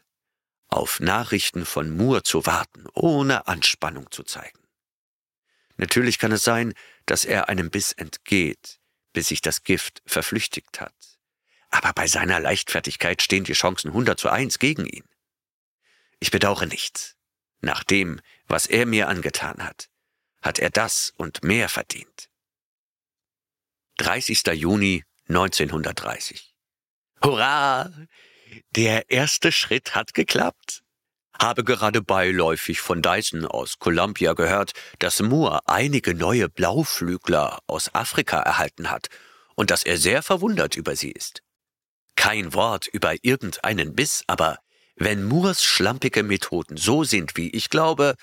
Auf Nachrichten von Moore zu warten, ohne Anspannung zu zeigen. Natürlich kann es sein, dass er einem Biss entgeht, bis sich das Gift verflüchtigt hat. Aber bei seiner Leichtfertigkeit stehen die Chancen 100 zu 1 gegen ihn. Ich bedauere nichts. Nach dem, was er mir angetan hat, hat er das und mehr verdient. 30. Juni 1930. Hurra! Der erste Schritt hat geklappt. Habe gerade beiläufig von Dyson aus Columbia gehört, dass Moore einige neue Blauflügler aus Afrika erhalten hat und dass er sehr verwundert über sie ist. Kein Wort über irgendeinen Biss, aber wenn Moores schlampige Methoden so sind, wie ich glaube,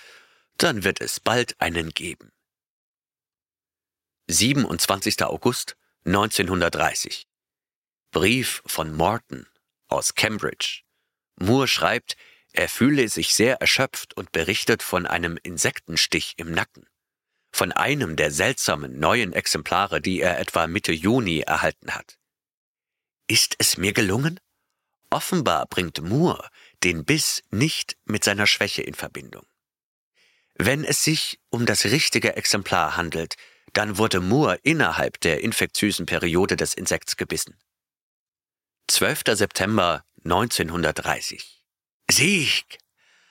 dann wird es bald einen geben. 27. August 1930. Brief von Morton aus Cambridge. Moore schreibt, er fühle sich sehr erschöpft und berichtet von einem Insektenstich im Nacken. Von einem der seltsamen neuen Exemplare, die er etwa Mitte Juni erhalten hat. Ist es mir gelungen? Offenbar bringt Moore den Biss nicht mit seiner Schwäche in Verbindung. Wenn es sich um das richtige Exemplar handelt, dann wurde Moore innerhalb der infektiösen Periode des Insekts gebissen. 12. September 1930. Sieg!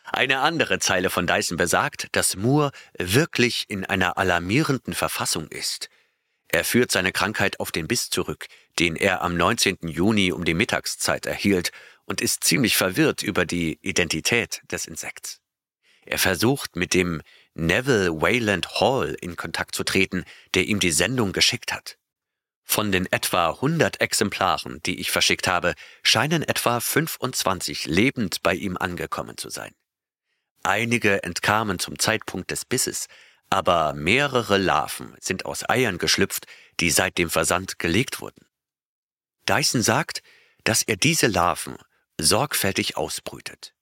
Eine andere Zeile von Dyson besagt, dass Moore wirklich in einer alarmierenden Verfassung ist. Er führt seine Krankheit auf den Biss zurück, den er am 19. Juni um die Mittagszeit erhielt, und ist ziemlich verwirrt über die Identität des Insekts. Er versucht mit dem Neville Wayland Hall in Kontakt zu treten, der ihm die Sendung geschickt hat. Von den etwa 100 Exemplaren, die ich verschickt habe, scheinen etwa 25 lebend bei ihm angekommen zu sein. Einige entkamen zum Zeitpunkt des Bisses, aber mehrere Larven sind aus Eiern geschlüpft, die seit dem Versand gelegt wurden. Dyson sagt, dass er diese Larven sorgfältig ausbrütet.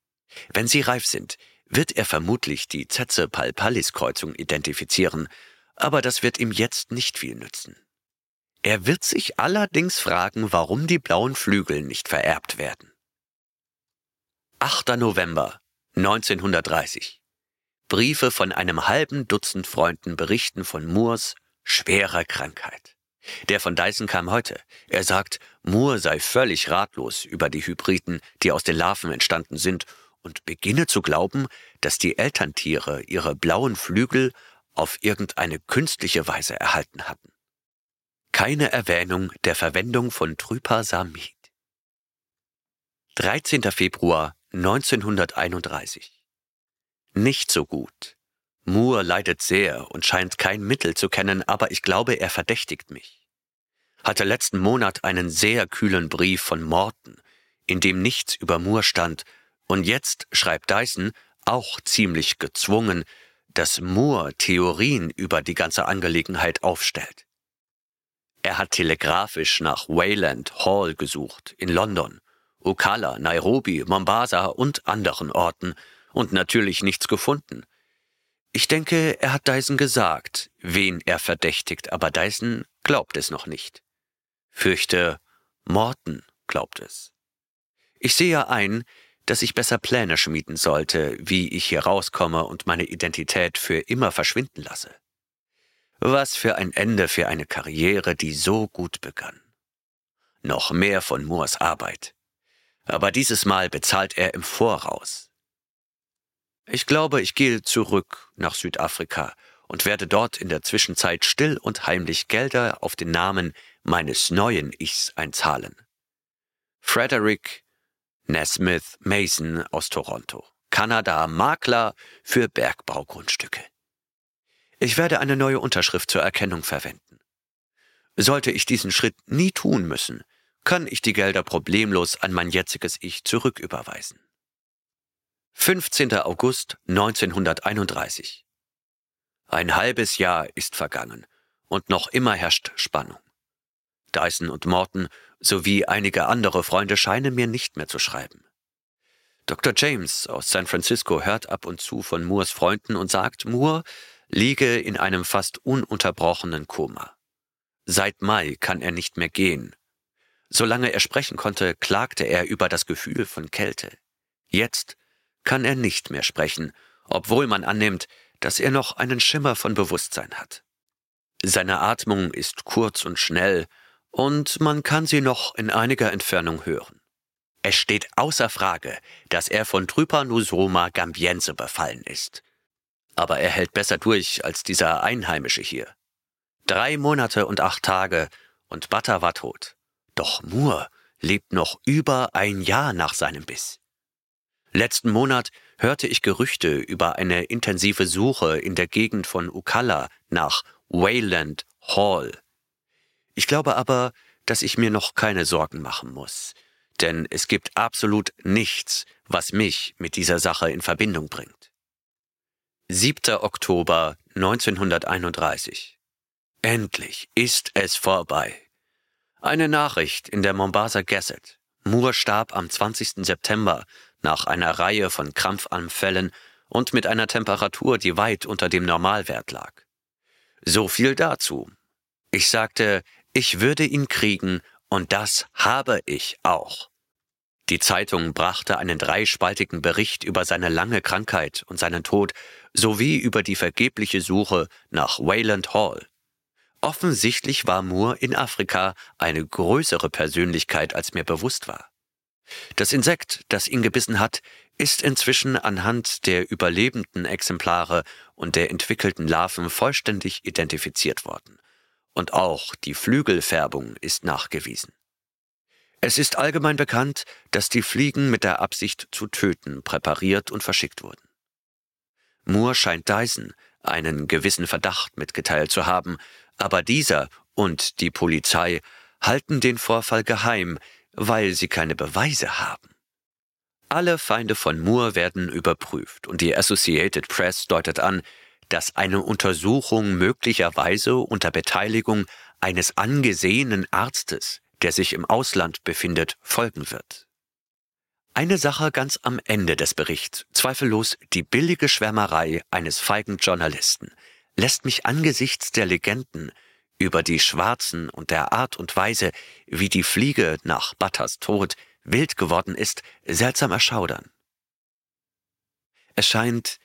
Wenn sie reif sind, wird er vermutlich die Zetze-Palpallis-Kreuzung identifizieren, aber das wird ihm jetzt nicht viel nützen. Er wird sich allerdings fragen, warum die blauen Flügel nicht vererbt werden. 8. November 1930. Briefe von einem halben Dutzend Freunden berichten von Moores schwerer Krankheit. Der von Dyson kam heute. Er sagt, Moore sei völlig ratlos über die Hybriden, die aus den Larven entstanden sind und beginne zu glauben, dass die Elterntiere ihre blauen Flügel auf irgendeine künstliche Weise erhalten hatten. Keine Erwähnung der Verwendung von Trypasamid. 13. Februar 1931. Nicht so gut. Moore leidet sehr und scheint kein Mittel zu kennen, aber ich glaube, er verdächtigt mich. Hatte letzten Monat einen sehr kühlen Brief von Morton, in dem nichts über Moore stand, und jetzt schreibt Dyson, auch ziemlich gezwungen, dass Moore Theorien über die ganze Angelegenheit aufstellt. Er hat telegrafisch nach Wayland Hall gesucht in London, Ocala, Nairobi, Mombasa und anderen Orten und natürlich nichts gefunden. Ich denke, er hat Dyson gesagt, wen er verdächtigt, aber Dyson glaubt es noch nicht. Fürchte, Morton glaubt es. Ich sehe ein, dass ich besser Pläne schmieden sollte, wie ich hier rauskomme und meine Identität für immer verschwinden lasse. Was für ein Ende für eine Karriere, die so gut begann. Noch mehr von Moores Arbeit. Aber dieses Mal bezahlt er im Voraus. Ich glaube, ich gehe zurück nach Südafrika und werde dort in der Zwischenzeit still und heimlich Gelder auf den Namen meines neuen Ichs einzahlen. Frederick Nesmith Mason aus Toronto, Kanada, Makler für Bergbaugrundstücke. Ich werde eine neue Unterschrift zur Erkennung verwenden. Sollte ich diesen Schritt nie tun müssen, kann ich die Gelder problemlos an mein jetziges Ich zurücküberweisen. 15. August 1931. Ein halbes Jahr ist vergangen und noch immer herrscht Spannung. Dyson und Morton sowie einige andere Freunde scheinen mir nicht mehr zu schreiben. Dr. James aus San Francisco hört ab und zu von Moores Freunden und sagt, Moore liege in einem fast ununterbrochenen Koma. Seit Mai kann er nicht mehr gehen. Solange er sprechen konnte, klagte er über das Gefühl von Kälte. Jetzt kann er nicht mehr sprechen, obwohl man annimmt, dass er noch einen Schimmer von Bewusstsein hat. Seine Atmung ist kurz und schnell, und man kann sie noch in einiger Entfernung hören. Es steht außer Frage, dass er von Trypanosoma gambiense befallen ist. Aber er hält besser durch als dieser Einheimische hier. Drei Monate und acht Tage und Butter war tot. Doch Moore lebt noch über ein Jahr nach seinem Biss. Letzten Monat hörte ich Gerüchte über eine intensive Suche in der Gegend von Ukalla nach Wayland Hall. Ich glaube aber, dass ich mir noch keine Sorgen machen muss, denn es gibt absolut nichts, was mich mit dieser Sache in Verbindung bringt. 7. Oktober 1931. Endlich ist es vorbei. Eine Nachricht in der Mombasa Gazette. Moore starb am 20. September nach einer Reihe von Krampfanfällen und mit einer Temperatur, die weit unter dem Normalwert lag. So viel dazu. Ich sagte, ich würde ihn kriegen, und das habe ich auch. Die Zeitung brachte einen dreispaltigen Bericht über seine lange Krankheit und seinen Tod sowie über die vergebliche Suche nach Wayland Hall. Offensichtlich war Moore in Afrika eine größere Persönlichkeit, als mir bewusst war. Das Insekt, das ihn gebissen hat, ist inzwischen anhand der überlebenden Exemplare und der entwickelten Larven vollständig identifiziert worden und auch die Flügelfärbung ist nachgewiesen. Es ist allgemein bekannt, dass die Fliegen mit der Absicht zu töten präpariert und verschickt wurden. Moore scheint Dyson einen gewissen Verdacht mitgeteilt zu haben, aber dieser und die Polizei halten den Vorfall geheim, weil sie keine Beweise haben. Alle Feinde von Moore werden überprüft und die Associated Press deutet an, dass eine Untersuchung möglicherweise unter Beteiligung eines angesehenen Arztes, der sich im Ausland befindet, folgen wird. Eine Sache ganz am Ende des Berichts, zweifellos die billige Schwärmerei eines feigen Journalisten, lässt mich angesichts der Legenden über die Schwarzen und der Art und Weise, wie die Fliege nach Butters Tod wild geworden ist, seltsam erschaudern. Es scheint,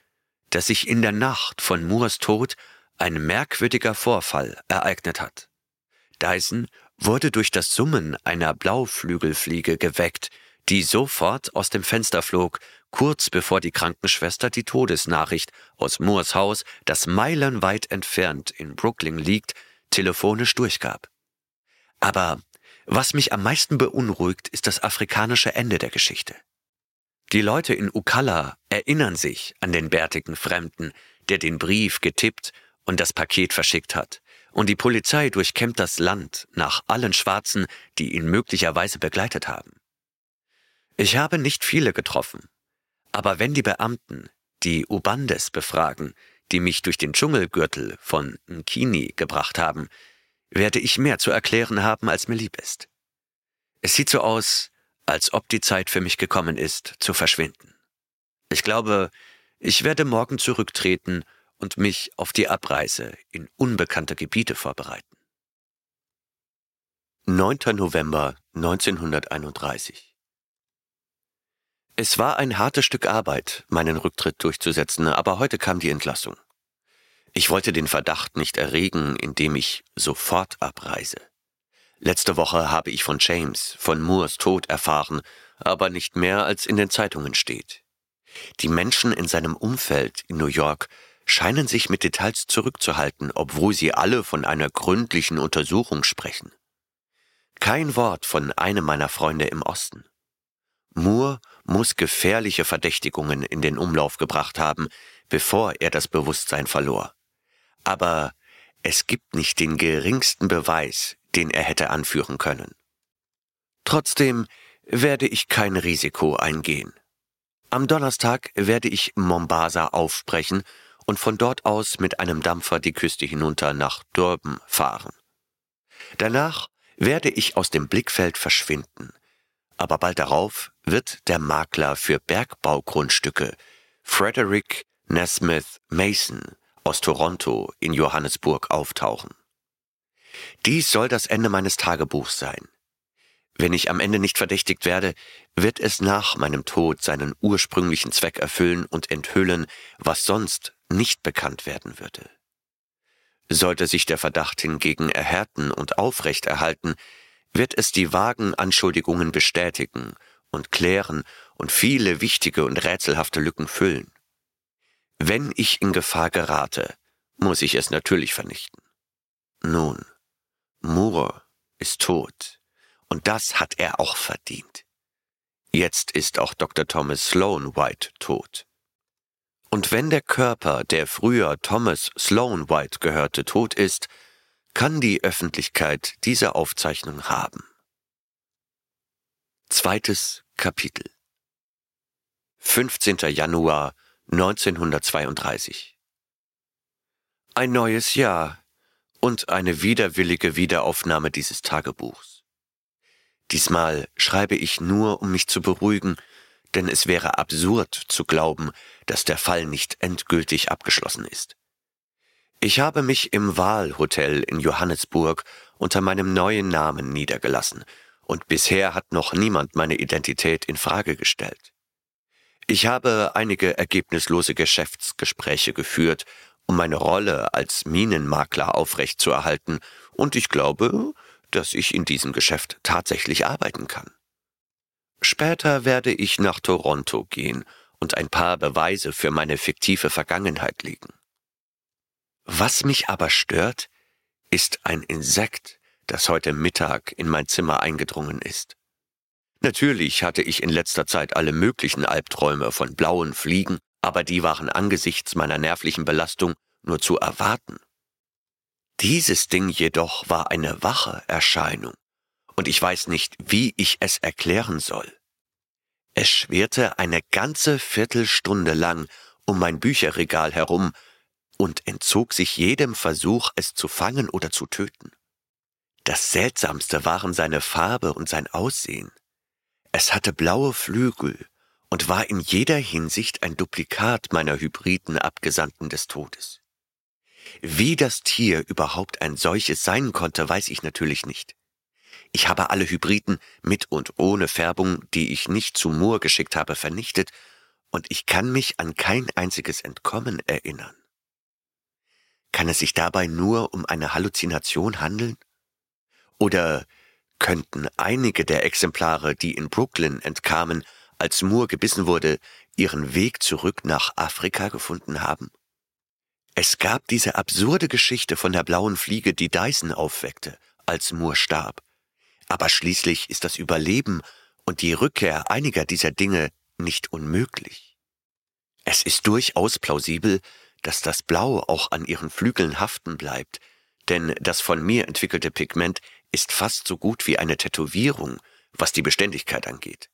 dass sich in der Nacht von Moores Tod ein merkwürdiger Vorfall ereignet hat. Dyson wurde durch das Summen einer Blauflügelfliege geweckt, die sofort aus dem Fenster flog, kurz bevor die Krankenschwester die Todesnachricht aus Moores Haus, das meilenweit entfernt in Brooklyn liegt, telefonisch durchgab. Aber was mich am meisten beunruhigt, ist das afrikanische Ende der Geschichte. Die Leute in Ukalla erinnern sich an den bärtigen Fremden, der den Brief getippt und das Paket verschickt hat. Und die Polizei durchkämmt das Land nach allen Schwarzen, die ihn möglicherweise begleitet haben. Ich habe nicht viele getroffen, aber wenn die Beamten die Ubandes befragen, die mich durch den Dschungelgürtel von Nkini gebracht haben, werde ich mehr zu erklären haben, als mir lieb ist. Es sieht so aus, als ob die Zeit für mich gekommen ist, zu verschwinden. Ich glaube, ich werde morgen zurücktreten und mich auf die Abreise in unbekannte Gebiete vorbereiten. 9. November 1931 Es war ein hartes Stück Arbeit, meinen Rücktritt durchzusetzen, aber heute kam die Entlassung. Ich wollte den Verdacht nicht erregen, indem ich sofort abreise. Letzte Woche habe ich von James, von Moores Tod erfahren, aber nicht mehr als in den Zeitungen steht. Die Menschen in seinem Umfeld in New York scheinen sich mit Details zurückzuhalten, obwohl sie alle von einer gründlichen Untersuchung sprechen. Kein Wort von einem meiner Freunde im Osten. Moore muss gefährliche Verdächtigungen in den Umlauf gebracht haben, bevor er das Bewusstsein verlor aber es gibt nicht den geringsten Beweis, den er hätte anführen können. Trotzdem werde ich kein Risiko eingehen. Am Donnerstag werde ich Mombasa aufbrechen und von dort aus mit einem Dampfer die Küste hinunter nach Durban fahren. Danach werde ich aus dem Blickfeld verschwinden, aber bald darauf wird der Makler für Bergbaugrundstücke Frederick Nesmith Mason aus Toronto in Johannesburg auftauchen. Dies soll das Ende meines Tagebuchs sein. Wenn ich am Ende nicht verdächtigt werde, wird es nach meinem Tod seinen ursprünglichen Zweck erfüllen und enthüllen, was sonst nicht bekannt werden würde. Sollte sich der Verdacht hingegen erhärten und aufrechterhalten, wird es die vagen Anschuldigungen bestätigen und klären und viele wichtige und rätselhafte Lücken füllen. Wenn ich in Gefahr gerate, muss ich es natürlich vernichten. Nun, Moore ist tot, und das hat er auch verdient. Jetzt ist auch Dr. Thomas Sloan White tot. Und wenn der Körper, der früher Thomas Sloan White gehörte, tot ist, kann die Öffentlichkeit diese Aufzeichnung haben. Zweites Kapitel 15. Januar 1932. Ein neues Jahr und eine widerwillige Wiederaufnahme dieses Tagebuchs. Diesmal schreibe ich nur, um mich zu beruhigen, denn es wäre absurd zu glauben, dass der Fall nicht endgültig abgeschlossen ist. Ich habe mich im Wahlhotel in Johannesburg unter meinem neuen Namen niedergelassen, und bisher hat noch niemand meine Identität in Frage gestellt. Ich habe einige ergebnislose Geschäftsgespräche geführt, um meine Rolle als Minenmakler aufrechtzuerhalten, und ich glaube, dass ich in diesem Geschäft tatsächlich arbeiten kann. Später werde ich nach Toronto gehen und ein paar Beweise für meine fiktive Vergangenheit legen. Was mich aber stört, ist ein Insekt, das heute Mittag in mein Zimmer eingedrungen ist. Natürlich hatte ich in letzter Zeit alle möglichen Albträume von blauen Fliegen, aber die waren angesichts meiner nervlichen Belastung nur zu erwarten. Dieses Ding jedoch war eine wache Erscheinung, und ich weiß nicht, wie ich es erklären soll. Es schwirrte eine ganze Viertelstunde lang um mein Bücherregal herum und entzog sich jedem Versuch, es zu fangen oder zu töten. Das Seltsamste waren seine Farbe und sein Aussehen. Es hatte blaue Flügel und war in jeder Hinsicht ein Duplikat meiner hybriden Abgesandten des Todes. Wie das Tier überhaupt ein solches sein konnte, weiß ich natürlich nicht. Ich habe alle Hybriden mit und ohne Färbung, die ich nicht zu Moor geschickt habe, vernichtet, und ich kann mich an kein einziges Entkommen erinnern. Kann es sich dabei nur um eine Halluzination handeln? Oder könnten einige der Exemplare, die in Brooklyn entkamen, als Moore gebissen wurde, ihren Weg zurück nach Afrika gefunden haben? Es gab diese absurde Geschichte von der blauen Fliege, die Dyson aufweckte, als Moore starb, Aber schließlich ist das Überleben und die Rückkehr einiger dieser Dinge nicht unmöglich. Es ist durchaus plausibel, dass das Blau auch an ihren Flügeln haften bleibt, denn das von mir entwickelte Pigment ist fast so gut wie eine Tätowierung, was die Beständigkeit angeht.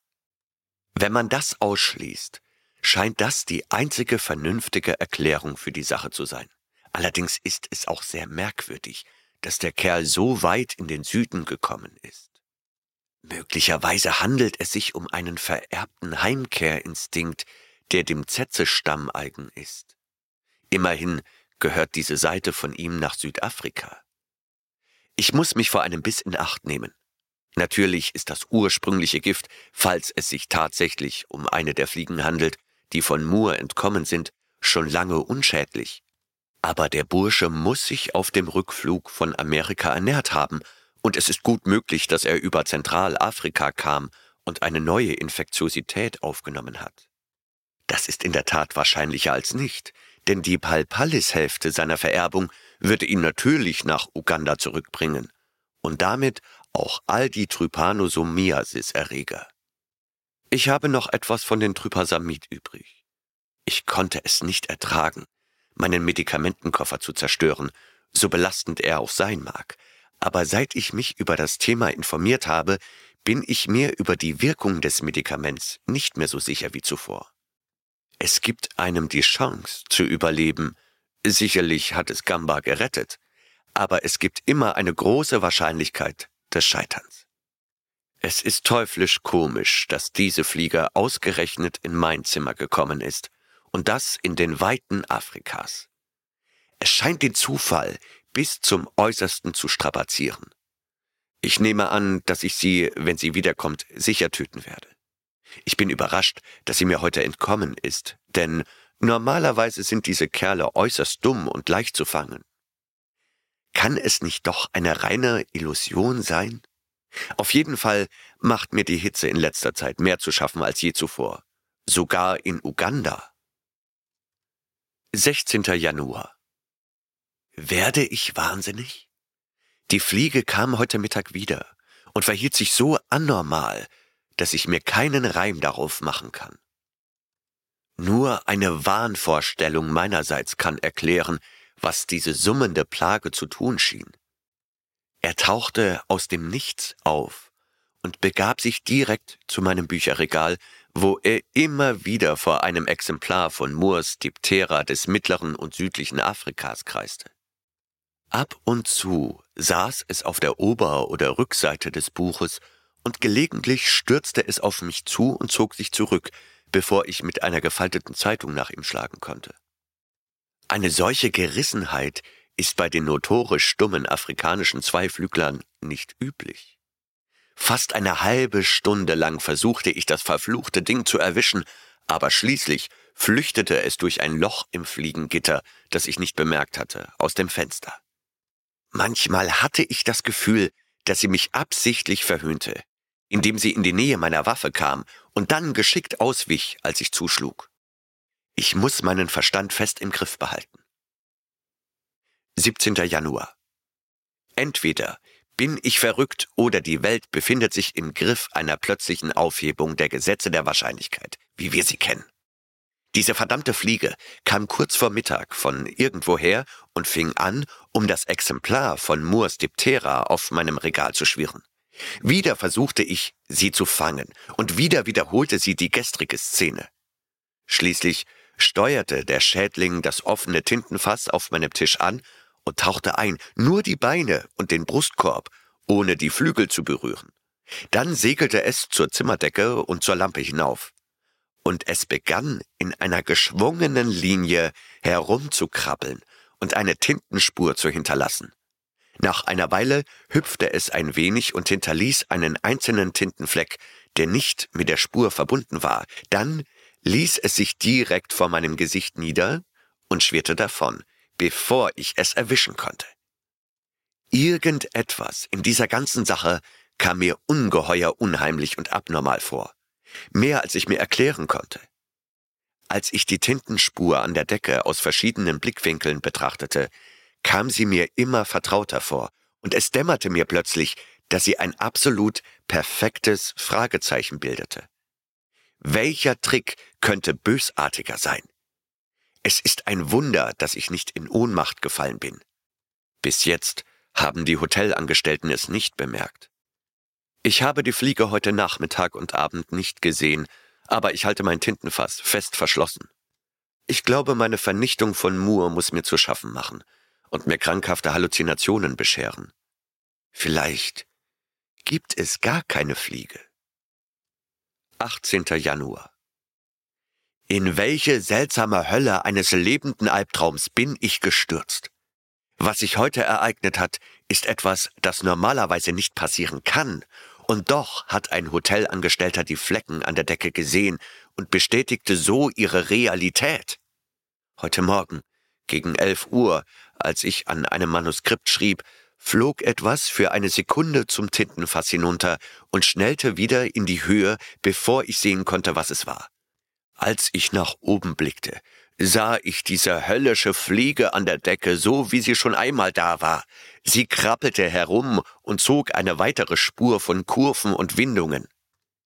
Wenn man das ausschließt, scheint das die einzige vernünftige Erklärung für die Sache zu sein. Allerdings ist es auch sehr merkwürdig, dass der Kerl so weit in den Süden gekommen ist. Möglicherweise handelt es sich um einen vererbten Heimkehrinstinkt, der dem Zetze-Stamm eigen ist. Immerhin gehört diese Seite von ihm nach Südafrika. Ich muss mich vor einem Biss in Acht nehmen. Natürlich ist das ursprüngliche Gift, falls es sich tatsächlich um eine der Fliegen handelt, die von Moore entkommen sind, schon lange unschädlich. Aber der Bursche muss sich auf dem Rückflug von Amerika ernährt haben, und es ist gut möglich, dass er über Zentralafrika kam und eine neue Infektiosität aufgenommen hat. Das ist in der Tat wahrscheinlicher als nicht, denn die Palpallis-Hälfte seiner Vererbung würde ihn natürlich nach Uganda zurückbringen und damit auch all die Trypanosomiasis-Erreger. Ich habe noch etwas von den Trypasamid übrig. Ich konnte es nicht ertragen, meinen Medikamentenkoffer zu zerstören, so belastend er auch sein mag, aber seit ich mich über das Thema informiert habe, bin ich mir über die Wirkung des Medikaments nicht mehr so sicher wie zuvor. Es gibt einem die Chance zu überleben. Sicherlich hat es Gamba gerettet, aber es gibt immer eine große Wahrscheinlichkeit des Scheiterns. Es ist teuflisch komisch, dass diese Fliege ausgerechnet in mein Zimmer gekommen ist, und das in den Weiten Afrikas. Es scheint den Zufall bis zum Äußersten zu strapazieren. Ich nehme an, dass ich sie, wenn sie wiederkommt, sicher töten werde. Ich bin überrascht, dass sie mir heute entkommen ist, denn normalerweise sind diese Kerle äußerst dumm und leicht zu fangen. Kann es nicht doch eine reine Illusion sein? Auf jeden Fall macht mir die Hitze in letzter Zeit mehr zu schaffen als je zuvor. Sogar in Uganda. 16. Januar. Werde ich wahnsinnig? Die Fliege kam heute Mittag wieder und verhielt sich so anormal, dass ich mir keinen Reim darauf machen kann. Nur eine Wahnvorstellung meinerseits kann erklären, was diese summende Plage zu tun schien. Er tauchte aus dem Nichts auf und begab sich direkt zu meinem Bücherregal, wo er immer wieder vor einem Exemplar von Moores Diptera des mittleren und südlichen Afrikas kreiste. Ab und zu saß es auf der Ober- oder Rückseite des Buches und gelegentlich stürzte es auf mich zu und zog sich zurück, bevor ich mit einer gefalteten Zeitung nach ihm schlagen konnte. Eine solche Gerissenheit ist bei den notorisch stummen afrikanischen Zweiflüglern nicht üblich. Fast eine halbe Stunde lang versuchte ich das verfluchte Ding zu erwischen, aber schließlich flüchtete es durch ein Loch im Fliegengitter, das ich nicht bemerkt hatte, aus dem Fenster. Manchmal hatte ich das Gefühl, dass sie mich absichtlich verhöhnte, indem sie in die Nähe meiner Waffe kam und dann geschickt auswich, als ich zuschlug. Ich muss meinen Verstand fest im Griff behalten. 17. Januar. Entweder bin ich verrückt oder die Welt befindet sich im Griff einer plötzlichen Aufhebung der Gesetze der Wahrscheinlichkeit, wie wir sie kennen. Diese verdammte Fliege kam kurz vor Mittag von irgendwoher und fing an, um das Exemplar von Moores Diptera auf meinem Regal zu schwirren. Wieder versuchte ich, sie zu fangen, und wieder wiederholte sie die gestrige Szene. Schließlich steuerte der Schädling das offene Tintenfass auf meinem Tisch an und tauchte ein, nur die Beine und den Brustkorb, ohne die Flügel zu berühren. Dann segelte es zur Zimmerdecke und zur Lampe hinauf. Und es begann in einer geschwungenen Linie herumzukrabbeln und eine Tintenspur zu hinterlassen. Nach einer Weile hüpfte es ein wenig und hinterließ einen einzelnen Tintenfleck, der nicht mit der Spur verbunden war. Dann ließ es sich direkt vor meinem Gesicht nieder und schwirrte davon, bevor ich es erwischen konnte. Irgendetwas in dieser ganzen Sache kam mir ungeheuer unheimlich und abnormal vor. Mehr als ich mir erklären konnte. Als ich die Tintenspur an der Decke aus verschiedenen Blickwinkeln betrachtete, kam sie mir immer vertrauter vor, und es dämmerte mir plötzlich, dass sie ein absolut perfektes Fragezeichen bildete. Welcher Trick könnte bösartiger sein? Es ist ein Wunder, dass ich nicht in Ohnmacht gefallen bin. Bis jetzt haben die Hotelangestellten es nicht bemerkt. Ich habe die Fliege heute Nachmittag und Abend nicht gesehen, aber ich halte mein Tintenfass fest verschlossen. Ich glaube, meine Vernichtung von Moore muss mir zu schaffen machen und mir krankhafte Halluzinationen bescheren. Vielleicht gibt es gar keine Fliege. 18. Januar. In welche seltsame Hölle eines lebenden Albtraums bin ich gestürzt? Was sich heute ereignet hat, ist etwas, das normalerweise nicht passieren kann, und doch hat ein Hotelangestellter die Flecken an der Decke gesehen und bestätigte so ihre Realität. Heute Morgen, gegen elf Uhr, als ich an einem Manuskript schrieb, flog etwas für eine Sekunde zum Tintenfass hinunter und schnellte wieder in die Höhe, bevor ich sehen konnte, was es war. Als ich nach oben blickte, sah ich diese höllische Fliege an der Decke, so wie sie schon einmal da war. Sie krabbelte herum und zog eine weitere Spur von Kurven und Windungen.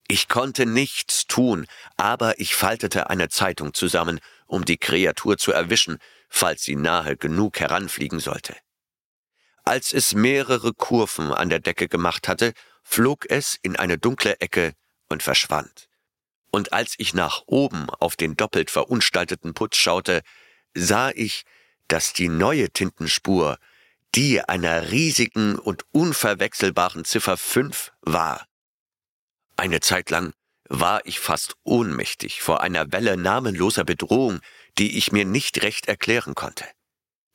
Ich konnte nichts tun, aber ich faltete eine Zeitung zusammen, um die Kreatur zu erwischen, falls sie nahe genug heranfliegen sollte. Als es mehrere Kurven an der Decke gemacht hatte, flog es in eine dunkle Ecke und verschwand. Und als ich nach oben auf den doppelt verunstalteten Putz schaute, sah ich, dass die neue Tintenspur die einer riesigen und unverwechselbaren Ziffer 5 war. Eine Zeit lang war ich fast ohnmächtig vor einer Welle namenloser Bedrohung, die ich mir nicht recht erklären konnte.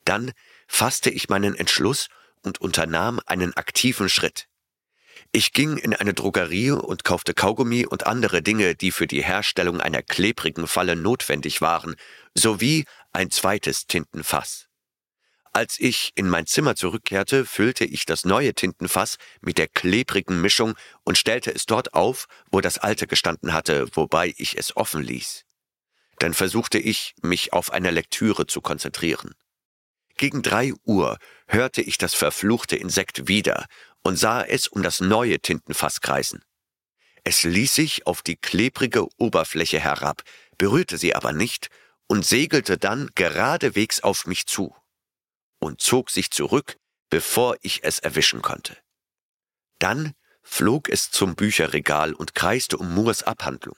Dann fasste ich meinen Entschluss und unternahm einen aktiven Schritt. Ich ging in eine Drogerie und kaufte Kaugummi und andere Dinge, die für die Herstellung einer klebrigen Falle notwendig waren, sowie ein zweites Tintenfass. Als ich in mein Zimmer zurückkehrte, füllte ich das neue Tintenfass mit der klebrigen Mischung und stellte es dort auf, wo das alte gestanden hatte, wobei ich es offen ließ. Dann versuchte ich, mich auf eine Lektüre zu konzentrieren. Gegen drei Uhr hörte ich das verfluchte Insekt wieder und sah es um das neue Tintenfass kreisen. Es ließ sich auf die klebrige Oberfläche herab, berührte sie aber nicht und segelte dann geradewegs auf mich zu und zog sich zurück, bevor ich es erwischen konnte. Dann flog es zum Bücherregal und kreiste um Moores Abhandlung.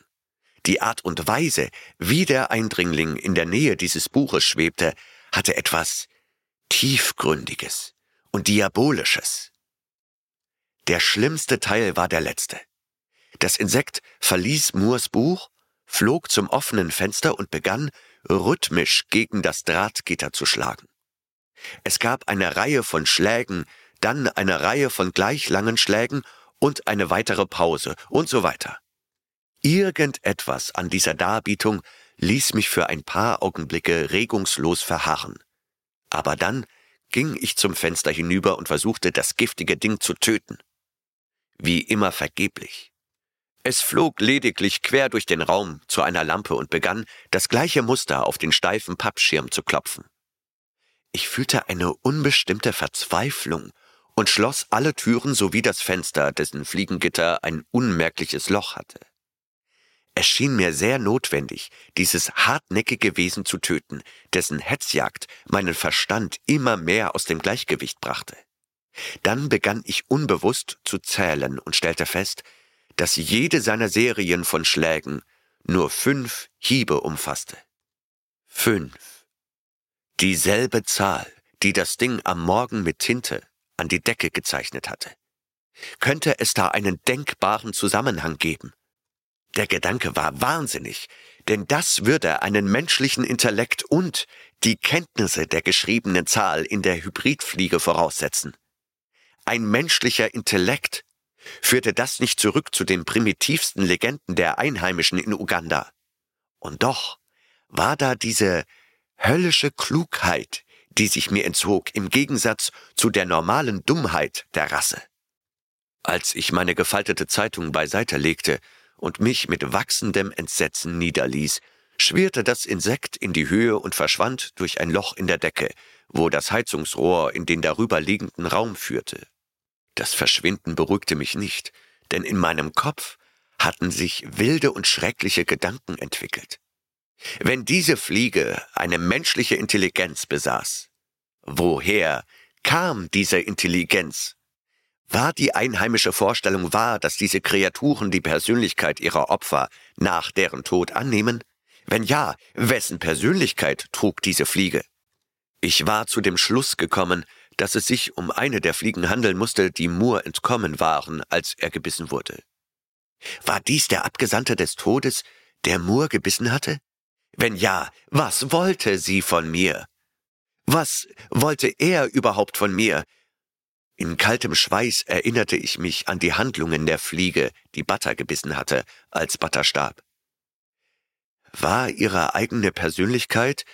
Die Art und Weise, wie der Eindringling in der Nähe dieses Buches schwebte, hatte etwas Tiefgründiges und Diabolisches. Der schlimmste Teil war der letzte. Das Insekt verließ Moores Buch, flog zum offenen Fenster und begann, rhythmisch gegen das Drahtgitter zu schlagen. Es gab eine Reihe von Schlägen, dann eine Reihe von gleich langen Schlägen und eine weitere Pause und so weiter. Irgendetwas an dieser Darbietung ließ mich für ein paar Augenblicke regungslos verharren. Aber dann ging ich zum Fenster hinüber und versuchte, das giftige Ding zu töten wie immer vergeblich. Es flog lediglich quer durch den Raum zu einer Lampe und begann, das gleiche Muster auf den steifen Pappschirm zu klopfen. Ich fühlte eine unbestimmte Verzweiflung und schloss alle Türen sowie das Fenster, dessen Fliegengitter ein unmerkliches Loch hatte. Es schien mir sehr notwendig, dieses hartnäckige Wesen zu töten, dessen Hetzjagd meinen Verstand immer mehr aus dem Gleichgewicht brachte. Dann begann ich unbewusst zu zählen und stellte fest, dass jede seiner Serien von Schlägen nur fünf Hiebe umfasste. Fünf. Dieselbe Zahl, die das Ding am Morgen mit Tinte an die Decke gezeichnet hatte. Könnte es da einen denkbaren Zusammenhang geben? Der Gedanke war wahnsinnig, denn das würde einen menschlichen Intellekt und die Kenntnisse der geschriebenen Zahl in der Hybridfliege voraussetzen ein menschlicher Intellekt, führte das nicht zurück zu den primitivsten Legenden der Einheimischen in Uganda. Und doch war da diese höllische Klugheit, die sich mir entzog, im Gegensatz zu der normalen Dummheit der Rasse. Als ich meine gefaltete Zeitung beiseite legte und mich mit wachsendem Entsetzen niederließ, schwirrte das Insekt in die Höhe und verschwand durch ein Loch in der Decke, wo das Heizungsrohr in den darüber liegenden Raum führte. Das Verschwinden beruhigte mich nicht, denn in meinem Kopf hatten sich wilde und schreckliche Gedanken entwickelt. Wenn diese Fliege eine menschliche Intelligenz besaß, woher kam diese Intelligenz? War die einheimische Vorstellung wahr, dass diese Kreaturen die Persönlichkeit ihrer Opfer nach deren Tod annehmen? Wenn ja, wessen Persönlichkeit trug diese Fliege? Ich war zu dem Schluss gekommen, dass es sich um eine der Fliegen handeln musste, die Moore entkommen waren, als er gebissen wurde. War dies der Abgesandte des Todes, der Moore gebissen hatte? Wenn ja, was wollte sie von mir? Was wollte er überhaupt von mir? In kaltem Schweiß erinnerte ich mich an die Handlungen der Fliege, die Butter gebissen hatte, als Butter starb. War ihre eigene Persönlichkeit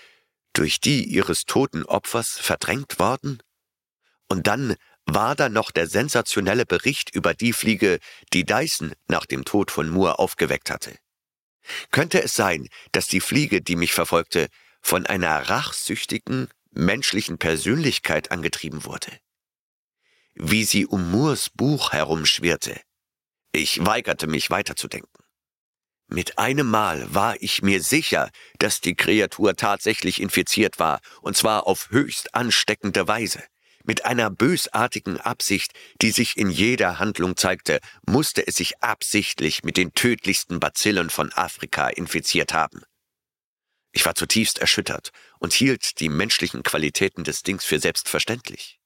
durch die ihres toten Opfers verdrängt worden? Und dann war da noch der sensationelle Bericht über die Fliege, die Dyson nach dem Tod von Moore aufgeweckt hatte. Könnte es sein, dass die Fliege, die mich verfolgte, von einer rachsüchtigen, menschlichen Persönlichkeit angetrieben wurde? Wie sie um Moores Buch herumschwirrte. Ich weigerte mich weiterzudenken. Mit einem Mal war ich mir sicher, dass die Kreatur tatsächlich infiziert war, und zwar auf höchst ansteckende Weise. Mit einer bösartigen Absicht, die sich in jeder Handlung zeigte, musste es sich absichtlich mit den tödlichsten Bazillen von Afrika infiziert haben. Ich war zutiefst erschüttert und hielt die menschlichen Qualitäten des Dings für selbstverständlich.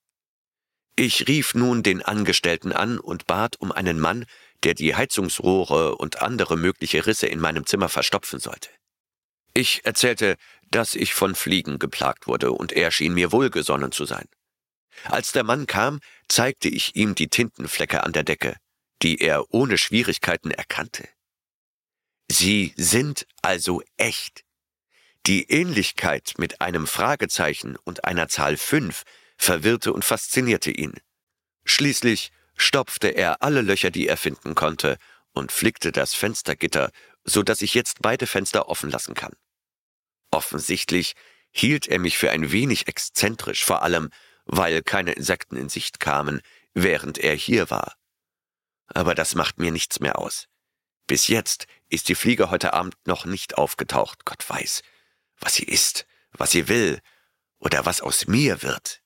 Ich rief nun den Angestellten an und bat um einen Mann, der die Heizungsrohre und andere mögliche Risse in meinem Zimmer verstopfen sollte. Ich erzählte, dass ich von Fliegen geplagt wurde, und er schien mir wohlgesonnen zu sein. Als der Mann kam, zeigte ich ihm die Tintenflecke an der Decke, die er ohne Schwierigkeiten erkannte. Sie sind also echt. Die Ähnlichkeit mit einem Fragezeichen und einer Zahl fünf verwirrte und faszinierte ihn. Schließlich stopfte er alle Löcher, die er finden konnte, und flickte das Fenstergitter, so dass ich jetzt beide Fenster offen lassen kann. Offensichtlich hielt er mich für ein wenig exzentrisch, vor allem, weil keine Insekten in Sicht kamen, während er hier war. Aber das macht mir nichts mehr aus. Bis jetzt ist die Fliege heute Abend noch nicht aufgetaucht, Gott weiß, was sie ist, was sie will oder was aus mir wird.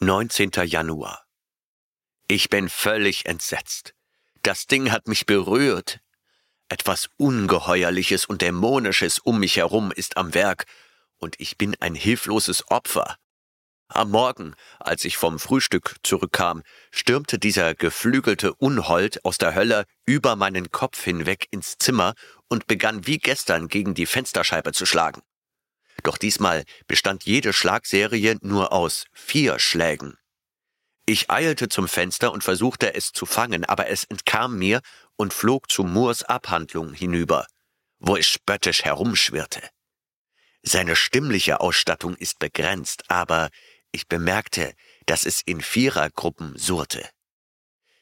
19. Januar ich bin völlig entsetzt. Das Ding hat mich berührt. Etwas Ungeheuerliches und Dämonisches um mich herum ist am Werk, und ich bin ein hilfloses Opfer. Am Morgen, als ich vom Frühstück zurückkam, stürmte dieser geflügelte Unhold aus der Hölle über meinen Kopf hinweg ins Zimmer und begann wie gestern gegen die Fensterscheibe zu schlagen. Doch diesmal bestand jede Schlagserie nur aus vier Schlägen. Ich eilte zum Fenster und versuchte es zu fangen, aber es entkam mir und flog zu Moores Abhandlung hinüber, wo es spöttisch herumschwirrte. Seine stimmliche Ausstattung ist begrenzt, aber ich bemerkte, dass es in Vierergruppen surrte.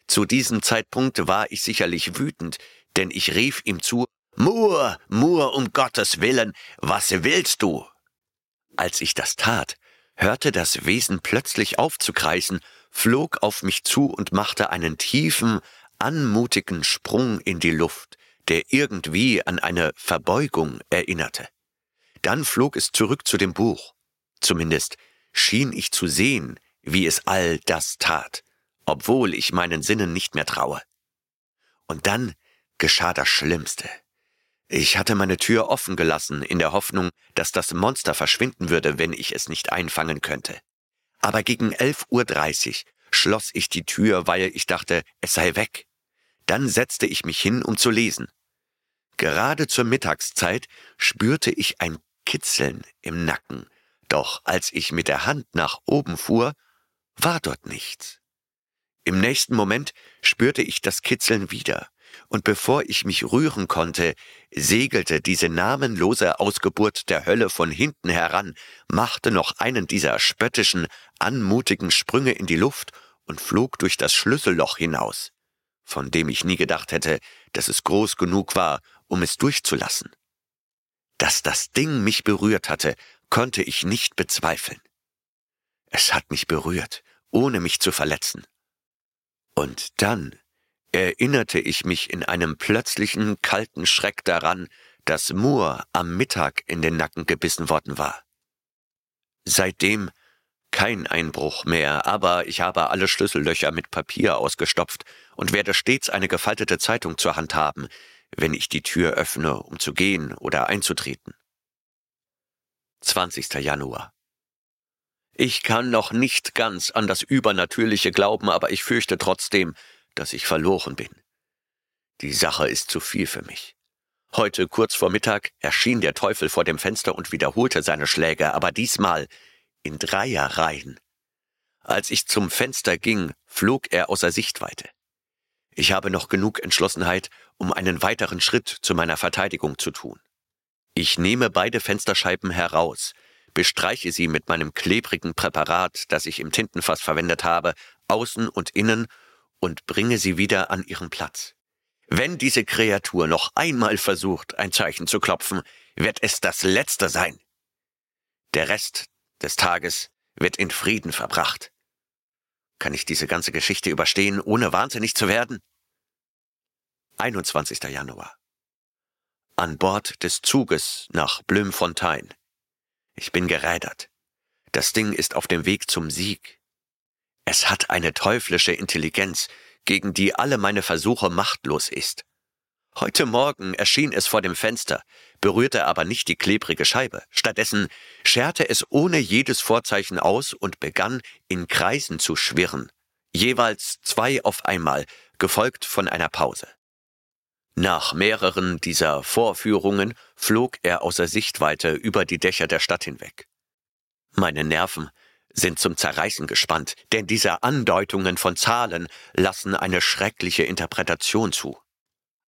Zu diesem Zeitpunkt war ich sicherlich wütend, denn ich rief ihm zu, Moore, Moore, um Gottes Willen, was willst du? Als ich das tat, hörte das Wesen plötzlich aufzukreisen flog auf mich zu und machte einen tiefen, anmutigen Sprung in die Luft, der irgendwie an eine Verbeugung erinnerte. Dann flog es zurück zu dem Buch. Zumindest schien ich zu sehen, wie es all das tat, obwohl ich meinen Sinnen nicht mehr traue. Und dann geschah das Schlimmste. Ich hatte meine Tür offen gelassen, in der Hoffnung, dass das Monster verschwinden würde, wenn ich es nicht einfangen könnte aber gegen 11.30 Uhr schloss ich die Tür, weil ich dachte, es sei weg. Dann setzte ich mich hin, um zu lesen. Gerade zur Mittagszeit spürte ich ein Kitzeln im Nacken, doch als ich mit der Hand nach oben fuhr, war dort nichts. Im nächsten Moment spürte ich das Kitzeln wieder, und bevor ich mich rühren konnte, segelte diese namenlose Ausgeburt der Hölle von hinten heran, machte noch einen dieser spöttischen, anmutigen Sprünge in die Luft und flog durch das Schlüsselloch hinaus, von dem ich nie gedacht hätte, dass es groß genug war, um es durchzulassen. Dass das Ding mich berührt hatte, konnte ich nicht bezweifeln. Es hat mich berührt ohne mich zu verletzen. Und dann erinnerte ich mich in einem plötzlichen kalten Schreck daran, dass Moore am Mittag in den Nacken gebissen worden war. Seitdem kein Einbruch mehr, aber ich habe alle Schlüssellöcher mit Papier ausgestopft und werde stets eine gefaltete Zeitung zur Hand haben, wenn ich die Tür öffne, um zu gehen oder einzutreten. 20. Januar. Ich kann noch nicht ganz an das Übernatürliche glauben, aber ich fürchte trotzdem, dass ich verloren bin. Die Sache ist zu viel für mich. Heute kurz vor Mittag erschien der Teufel vor dem Fenster und wiederholte seine Schläge, aber diesmal in Dreierreihen. Als ich zum Fenster ging, flog er außer Sichtweite. Ich habe noch genug Entschlossenheit, um einen weiteren Schritt zu meiner Verteidigung zu tun. Ich nehme beide Fensterscheiben heraus, bestreiche sie mit meinem klebrigen Präparat, das ich im Tintenfass verwendet habe, außen und innen und bringe sie wieder an ihren Platz. Wenn diese Kreatur noch einmal versucht, ein Zeichen zu klopfen, wird es das letzte sein. Der Rest des Tages wird in Frieden verbracht. Kann ich diese ganze Geschichte überstehen, ohne wahnsinnig zu werden? 21. Januar. An Bord des Zuges nach Blömfontein. Ich bin gerädert. Das Ding ist auf dem Weg zum Sieg. Es hat eine teuflische Intelligenz, gegen die alle meine Versuche machtlos ist. Heute Morgen erschien es vor dem Fenster, berührte aber nicht die klebrige Scheibe. Stattdessen scherte es ohne jedes Vorzeichen aus und begann in Kreisen zu schwirren, jeweils zwei auf einmal, gefolgt von einer Pause. Nach mehreren dieser Vorführungen flog er außer Sichtweite über die Dächer der Stadt hinweg. Meine Nerven sind zum Zerreißen gespannt, denn diese Andeutungen von Zahlen lassen eine schreckliche Interpretation zu.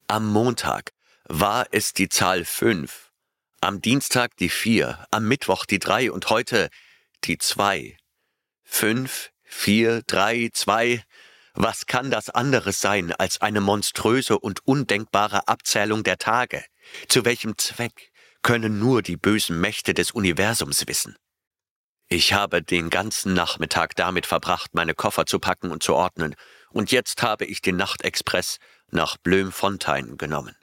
Am Montag war es die Zahl fünf, am Dienstag die vier, am Mittwoch die drei und heute die zwei. Fünf, vier, drei, zwei. Was kann das anderes sein als eine monströse und undenkbare Abzählung der Tage? Zu welchem Zweck können nur die bösen Mächte des Universums wissen? Ich habe den ganzen Nachmittag damit verbracht, meine Koffer zu packen und zu ordnen, und jetzt habe ich den Nachtexpress nach Blömfontein genommen.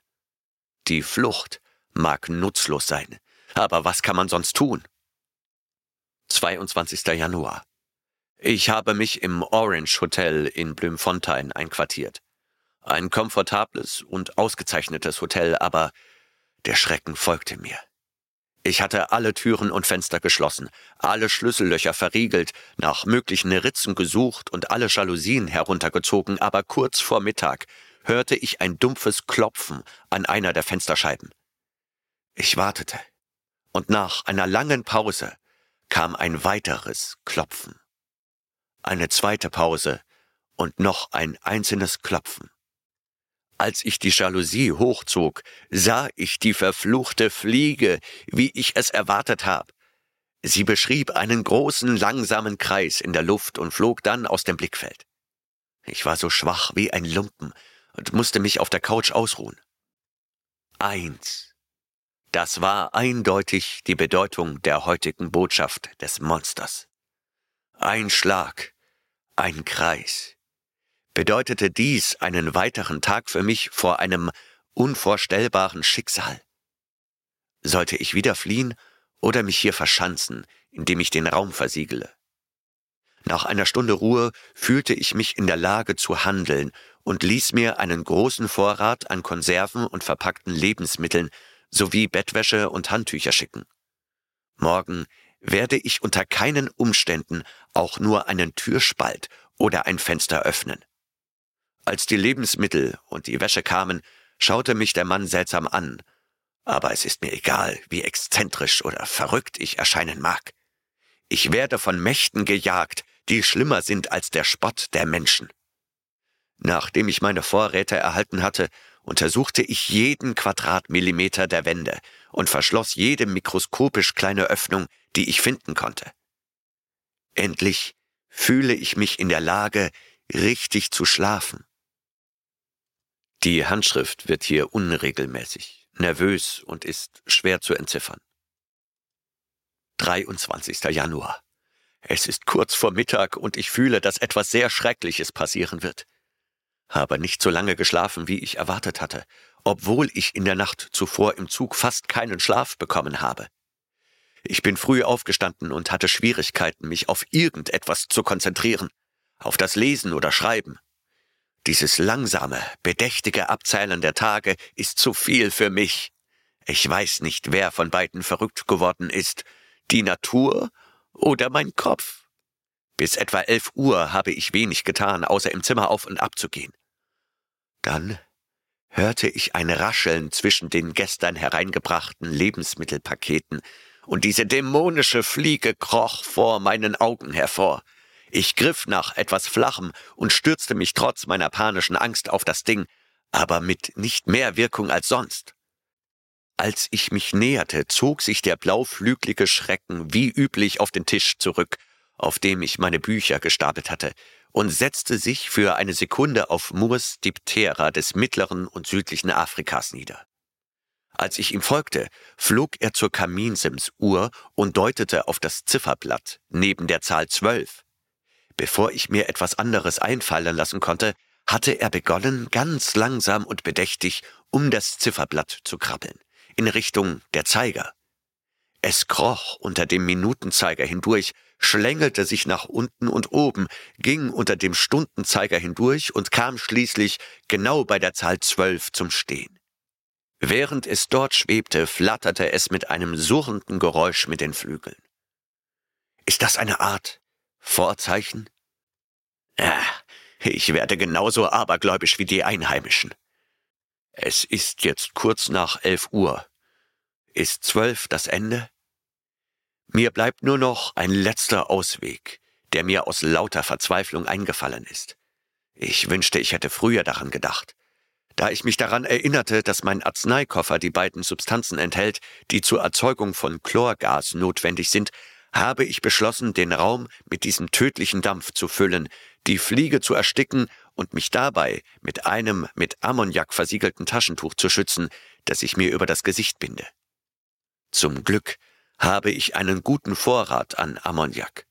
Die Flucht mag nutzlos sein, aber was kann man sonst tun? 22. Januar. Ich habe mich im Orange Hotel in Blömfontein einquartiert. Ein komfortables und ausgezeichnetes Hotel, aber der Schrecken folgte mir. Ich hatte alle Türen und Fenster geschlossen, alle Schlüssellöcher verriegelt, nach möglichen Ritzen gesucht und alle Jalousien heruntergezogen, aber kurz vor Mittag hörte ich ein dumpfes Klopfen an einer der Fensterscheiben. Ich wartete, und nach einer langen Pause kam ein weiteres Klopfen. Eine zweite Pause und noch ein einzelnes Klopfen. Als ich die Jalousie hochzog, sah ich die verfluchte Fliege, wie ich es erwartet habe. Sie beschrieb einen großen, langsamen Kreis in der Luft und flog dann aus dem Blickfeld. Ich war so schwach wie ein Lumpen und musste mich auf der Couch ausruhen. Eins. Das war eindeutig die Bedeutung der heutigen Botschaft des Monsters. Ein Schlag, ein Kreis bedeutete dies einen weiteren Tag für mich vor einem unvorstellbaren Schicksal. Sollte ich wieder fliehen oder mich hier verschanzen, indem ich den Raum versiegele? Nach einer Stunde Ruhe fühlte ich mich in der Lage zu handeln und ließ mir einen großen Vorrat an Konserven und verpackten Lebensmitteln sowie Bettwäsche und Handtücher schicken. Morgen werde ich unter keinen Umständen auch nur einen Türspalt oder ein Fenster öffnen. Als die Lebensmittel und die Wäsche kamen, schaute mich der Mann seltsam an. Aber es ist mir egal, wie exzentrisch oder verrückt ich erscheinen mag. Ich werde von Mächten gejagt, die schlimmer sind als der Spott der Menschen. Nachdem ich meine Vorräte erhalten hatte, untersuchte ich jeden Quadratmillimeter der Wände und verschloss jede mikroskopisch kleine Öffnung, die ich finden konnte. Endlich fühle ich mich in der Lage, richtig zu schlafen. Die Handschrift wird hier unregelmäßig, nervös und ist schwer zu entziffern. 23. Januar. Es ist kurz vor Mittag und ich fühle, dass etwas sehr Schreckliches passieren wird. Habe nicht so lange geschlafen, wie ich erwartet hatte, obwohl ich in der Nacht zuvor im Zug fast keinen Schlaf bekommen habe. Ich bin früh aufgestanden und hatte Schwierigkeiten, mich auf irgendetwas zu konzentrieren, auf das Lesen oder Schreiben. Dieses langsame, bedächtige Abzählen der Tage ist zu viel für mich. Ich weiß nicht, wer von beiden verrückt geworden ist, die Natur oder mein Kopf. Bis etwa elf Uhr habe ich wenig getan, außer im Zimmer auf und ab zu gehen. Dann hörte ich ein Rascheln zwischen den gestern hereingebrachten Lebensmittelpaketen, und diese dämonische Fliege kroch vor meinen Augen hervor. Ich griff nach etwas Flachem und stürzte mich trotz meiner panischen Angst auf das Ding, aber mit nicht mehr Wirkung als sonst. Als ich mich näherte, zog sich der blauflüglige Schrecken wie üblich auf den Tisch zurück, auf dem ich meine Bücher gestapelt hatte, und setzte sich für eine Sekunde auf Moors Diptera des mittleren und südlichen Afrikas nieder. Als ich ihm folgte, flog er zur Kaminsimsuhr und deutete auf das Zifferblatt neben der Zahl zwölf. Bevor ich mir etwas anderes einfallen lassen konnte, hatte er begonnen, ganz langsam und bedächtig um das Zifferblatt zu krabbeln, in Richtung der Zeiger. Es kroch unter dem Minutenzeiger hindurch, schlängelte sich nach unten und oben, ging unter dem Stundenzeiger hindurch und kam schließlich genau bei der Zahl zwölf zum Stehen. Während es dort schwebte, flatterte es mit einem surrenden Geräusch mit den Flügeln. Ist das eine Art Vorzeichen? Ja, ich werde genauso abergläubisch wie die Einheimischen. Es ist jetzt kurz nach elf Uhr. Ist zwölf das Ende? Mir bleibt nur noch ein letzter Ausweg, der mir aus lauter Verzweiflung eingefallen ist. Ich wünschte, ich hätte früher daran gedacht. Da ich mich daran erinnerte, dass mein Arzneikoffer die beiden Substanzen enthält, die zur Erzeugung von Chlorgas notwendig sind, habe ich beschlossen, den Raum mit diesem tödlichen Dampf zu füllen, die Fliege zu ersticken und mich dabei mit einem mit Ammoniak versiegelten Taschentuch zu schützen, das ich mir über das Gesicht binde. Zum Glück habe ich einen guten Vorrat an Ammoniak.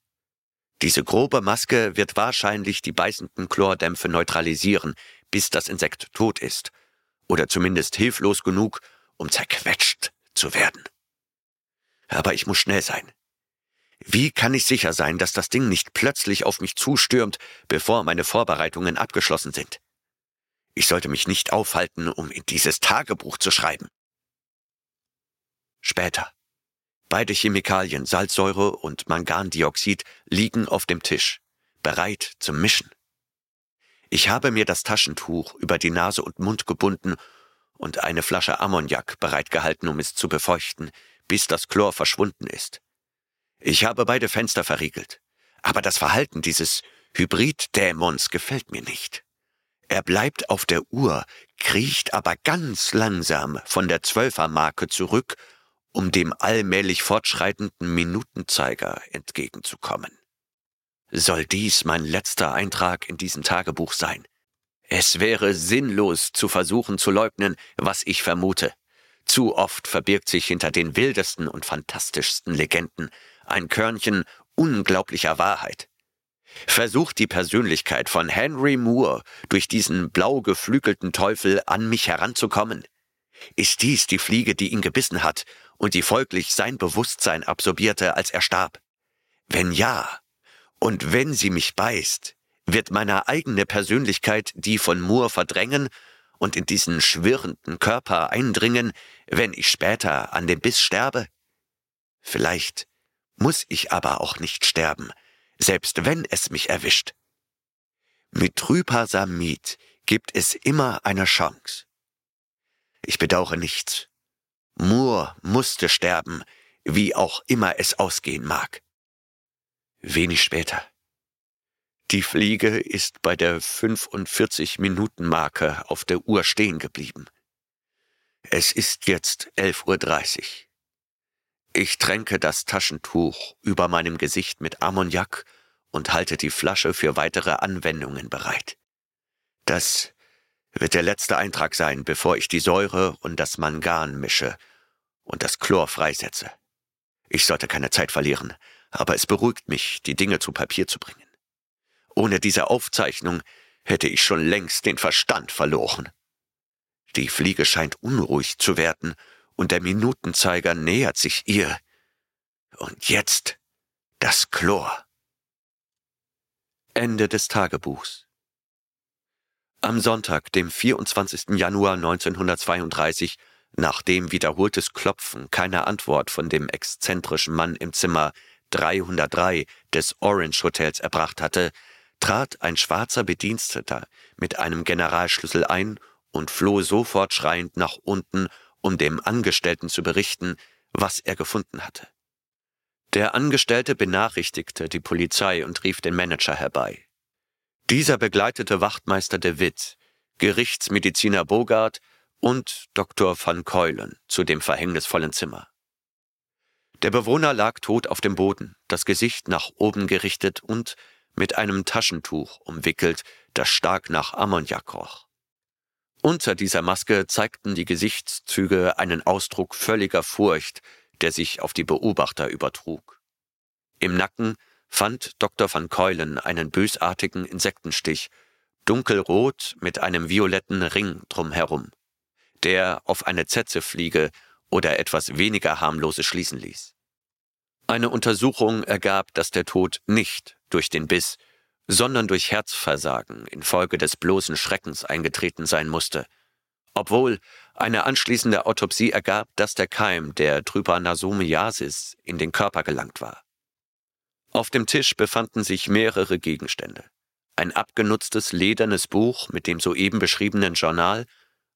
Diese grobe Maske wird wahrscheinlich die beißenden Chlordämpfe neutralisieren, bis das Insekt tot ist, oder zumindest hilflos genug, um zerquetscht zu werden. Aber ich muss schnell sein. Wie kann ich sicher sein, dass das Ding nicht plötzlich auf mich zustürmt, bevor meine Vorbereitungen abgeschlossen sind? Ich sollte mich nicht aufhalten, um in dieses Tagebuch zu schreiben. Später. Beide Chemikalien, Salzsäure und Mangandioxid, liegen auf dem Tisch, bereit zum Mischen. Ich habe mir das Taschentuch über die Nase und Mund gebunden und eine Flasche Ammoniak bereitgehalten, um es zu befeuchten, bis das Chlor verschwunden ist. Ich habe beide Fenster verriegelt. Aber das Verhalten dieses Hybriddämons gefällt mir nicht. Er bleibt auf der Uhr, kriecht aber ganz langsam von der Zwölfermarke zurück, um dem allmählich fortschreitenden Minutenzeiger entgegenzukommen. Soll dies mein letzter Eintrag in diesem Tagebuch sein? Es wäre sinnlos zu versuchen zu leugnen, was ich vermute. Zu oft verbirgt sich hinter den wildesten und fantastischsten Legenden ein Körnchen unglaublicher Wahrheit. Versucht die Persönlichkeit von Henry Moore durch diesen blau geflügelten Teufel an mich heranzukommen? Ist dies die Fliege, die ihn gebissen hat und die folglich sein Bewusstsein absorbierte, als er starb? Wenn ja, und wenn sie mich beißt, wird meine eigene Persönlichkeit die von Moore verdrängen und in diesen schwirrenden Körper eindringen, wenn ich später an dem Biss sterbe? Vielleicht muss ich aber auch nicht sterben, selbst wenn es mich erwischt. Mit trüber Samit gibt es immer eine Chance. Ich bedauere nichts. Moore musste sterben, wie auch immer es ausgehen mag. Wenig später. Die Fliege ist bei der 45-Minuten-Marke auf der Uhr stehen geblieben. Es ist jetzt 11.30 Uhr. Ich tränke das Taschentuch über meinem Gesicht mit Ammoniak und halte die Flasche für weitere Anwendungen bereit. Das wird der letzte Eintrag sein, bevor ich die Säure und das Mangan mische und das Chlor freisetze. Ich sollte keine Zeit verlieren, aber es beruhigt mich, die Dinge zu Papier zu bringen. Ohne diese Aufzeichnung hätte ich schon längst den Verstand verloren. Die Fliege scheint unruhig zu werden, und der Minutenzeiger nähert sich ihr. Und jetzt das Chlor. Ende des Tagebuchs. Am Sonntag, dem 24. Januar 1932, nachdem wiederholtes Klopfen keine Antwort von dem exzentrischen Mann im Zimmer 303 des Orange Hotels erbracht hatte, trat ein schwarzer Bediensteter mit einem Generalschlüssel ein und floh sofort schreiend nach unten, um dem Angestellten zu berichten, was er gefunden hatte. Der Angestellte benachrichtigte die Polizei und rief den Manager herbei. Dieser begleitete Wachtmeister de Witt, Gerichtsmediziner Bogart und Dr. van Keulen zu dem verhängnisvollen Zimmer. Der Bewohner lag tot auf dem Boden, das Gesicht nach oben gerichtet und mit einem Taschentuch umwickelt, das stark nach Ammoniak roch. Unter dieser Maske zeigten die Gesichtszüge einen Ausdruck völliger Furcht, der sich auf die Beobachter übertrug. Im Nacken fand Dr. van Keulen einen bösartigen Insektenstich, dunkelrot mit einem violetten Ring drumherum, der auf eine Zetzefliege oder etwas weniger harmloses schließen ließ. Eine Untersuchung ergab, dass der Tod nicht durch den Biss, sondern durch Herzversagen infolge des bloßen Schreckens eingetreten sein musste, obwohl eine anschließende Autopsie ergab, dass der Keim der Trypanosomiasis in den Körper gelangt war. Auf dem Tisch befanden sich mehrere Gegenstände. Ein abgenutztes ledernes Buch mit dem soeben beschriebenen Journal,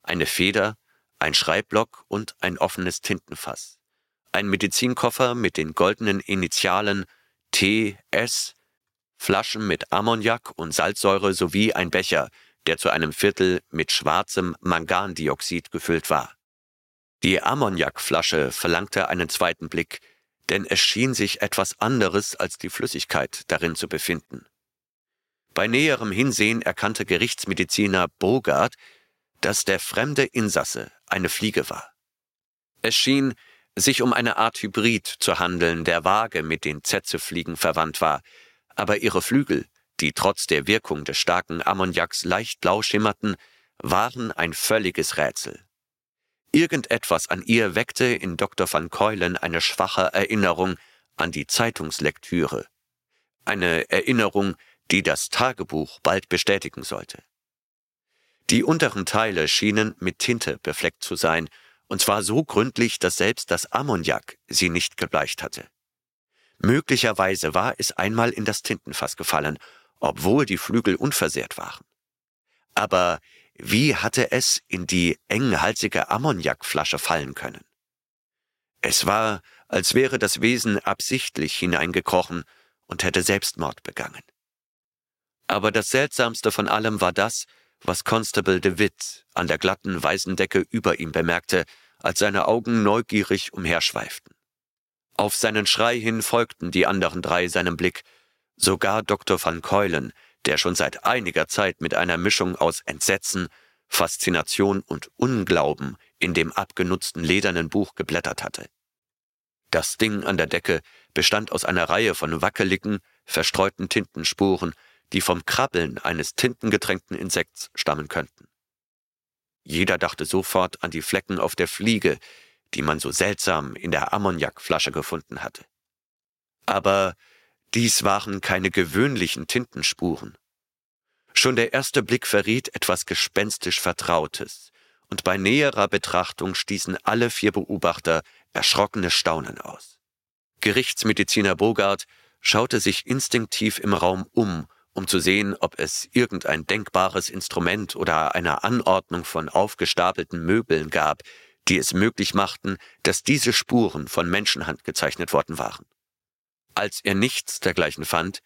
eine Feder, ein Schreibblock und ein offenes Tintenfass. Ein Medizinkoffer mit den goldenen Initialen TS Flaschen mit Ammoniak und Salzsäure sowie ein Becher, der zu einem Viertel mit schwarzem Mangandioxid gefüllt war. Die Ammoniakflasche verlangte einen zweiten Blick, denn es schien sich etwas anderes als die Flüssigkeit darin zu befinden. Bei näherem Hinsehen erkannte Gerichtsmediziner Bogart, dass der fremde Insasse eine Fliege war. Es schien sich um eine Art Hybrid zu handeln, der vage mit den Zetzefliegen verwandt war, aber ihre Flügel, die trotz der Wirkung des starken Ammoniaks leicht blau schimmerten, waren ein völliges Rätsel. Irgendetwas an ihr weckte in Dr. van Keulen eine schwache Erinnerung an die Zeitungslektüre. Eine Erinnerung, die das Tagebuch bald bestätigen sollte. Die unteren Teile schienen mit Tinte befleckt zu sein, und zwar so gründlich, dass selbst das Ammoniak sie nicht gebleicht hatte. Möglicherweise war es einmal in das Tintenfass gefallen, obwohl die Flügel unversehrt waren. Aber wie hatte es in die enghalsige Ammoniakflasche fallen können? Es war, als wäre das Wesen absichtlich hineingekrochen und hätte Selbstmord begangen. Aber das Seltsamste von allem war das, was Constable de Witt an der glatten weißen Decke über ihm bemerkte, als seine Augen neugierig umherschweiften. Auf seinen Schrei hin folgten die anderen drei seinem Blick, sogar Dr. van Keulen, der schon seit einiger Zeit mit einer Mischung aus Entsetzen, Faszination und Unglauben in dem abgenutzten ledernen Buch geblättert hatte. Das Ding an der Decke bestand aus einer Reihe von wackeligen, verstreuten Tintenspuren, die vom Krabbeln eines tintengetränkten Insekts stammen könnten. Jeder dachte sofort an die Flecken auf der Fliege, die man so seltsam in der Ammoniakflasche gefunden hatte. Aber dies waren keine gewöhnlichen Tintenspuren. Schon der erste Blick verriet etwas gespenstisch Vertrautes, und bei näherer Betrachtung stießen alle vier Beobachter erschrockene Staunen aus. Gerichtsmediziner Bogart schaute sich instinktiv im Raum um, um zu sehen, ob es irgendein denkbares Instrument oder eine Anordnung von aufgestapelten Möbeln gab, die es möglich machten, dass diese Spuren von Menschenhand gezeichnet worden waren. Als er nichts dergleichen fand,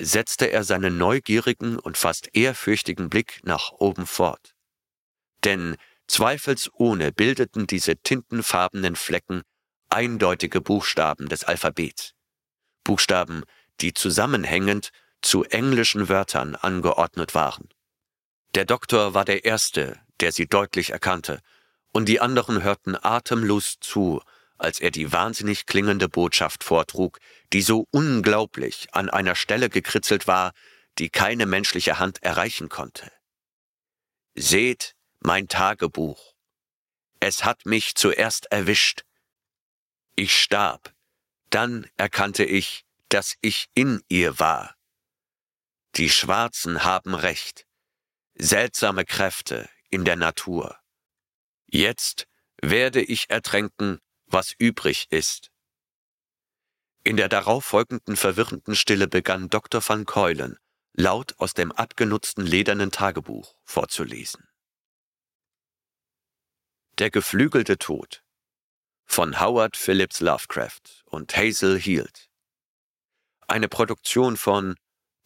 setzte er seinen neugierigen und fast ehrfürchtigen Blick nach oben fort. Denn zweifelsohne bildeten diese tintenfarbenen Flecken eindeutige Buchstaben des Alphabets. Buchstaben, die zusammenhängend zu englischen Wörtern angeordnet waren. Der Doktor war der Erste, der sie deutlich erkannte und die anderen hörten atemlos zu, als er die wahnsinnig klingende Botschaft vortrug, die so unglaublich an einer Stelle gekritzelt war, die keine menschliche Hand erreichen konnte. Seht mein Tagebuch. Es hat mich zuerst erwischt. Ich starb, dann erkannte ich, dass ich in ihr war. Die Schwarzen haben recht. Seltsame Kräfte in der Natur. Jetzt werde ich ertränken, was übrig ist. In der darauffolgenden verwirrenden Stille begann Dr. van Keulen, laut aus dem abgenutzten ledernen Tagebuch vorzulesen. Der geflügelte Tod von Howard Phillips Lovecraft und Hazel Heald. Eine Produktion von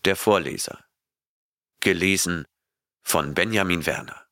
Der Vorleser. Gelesen von Benjamin Werner.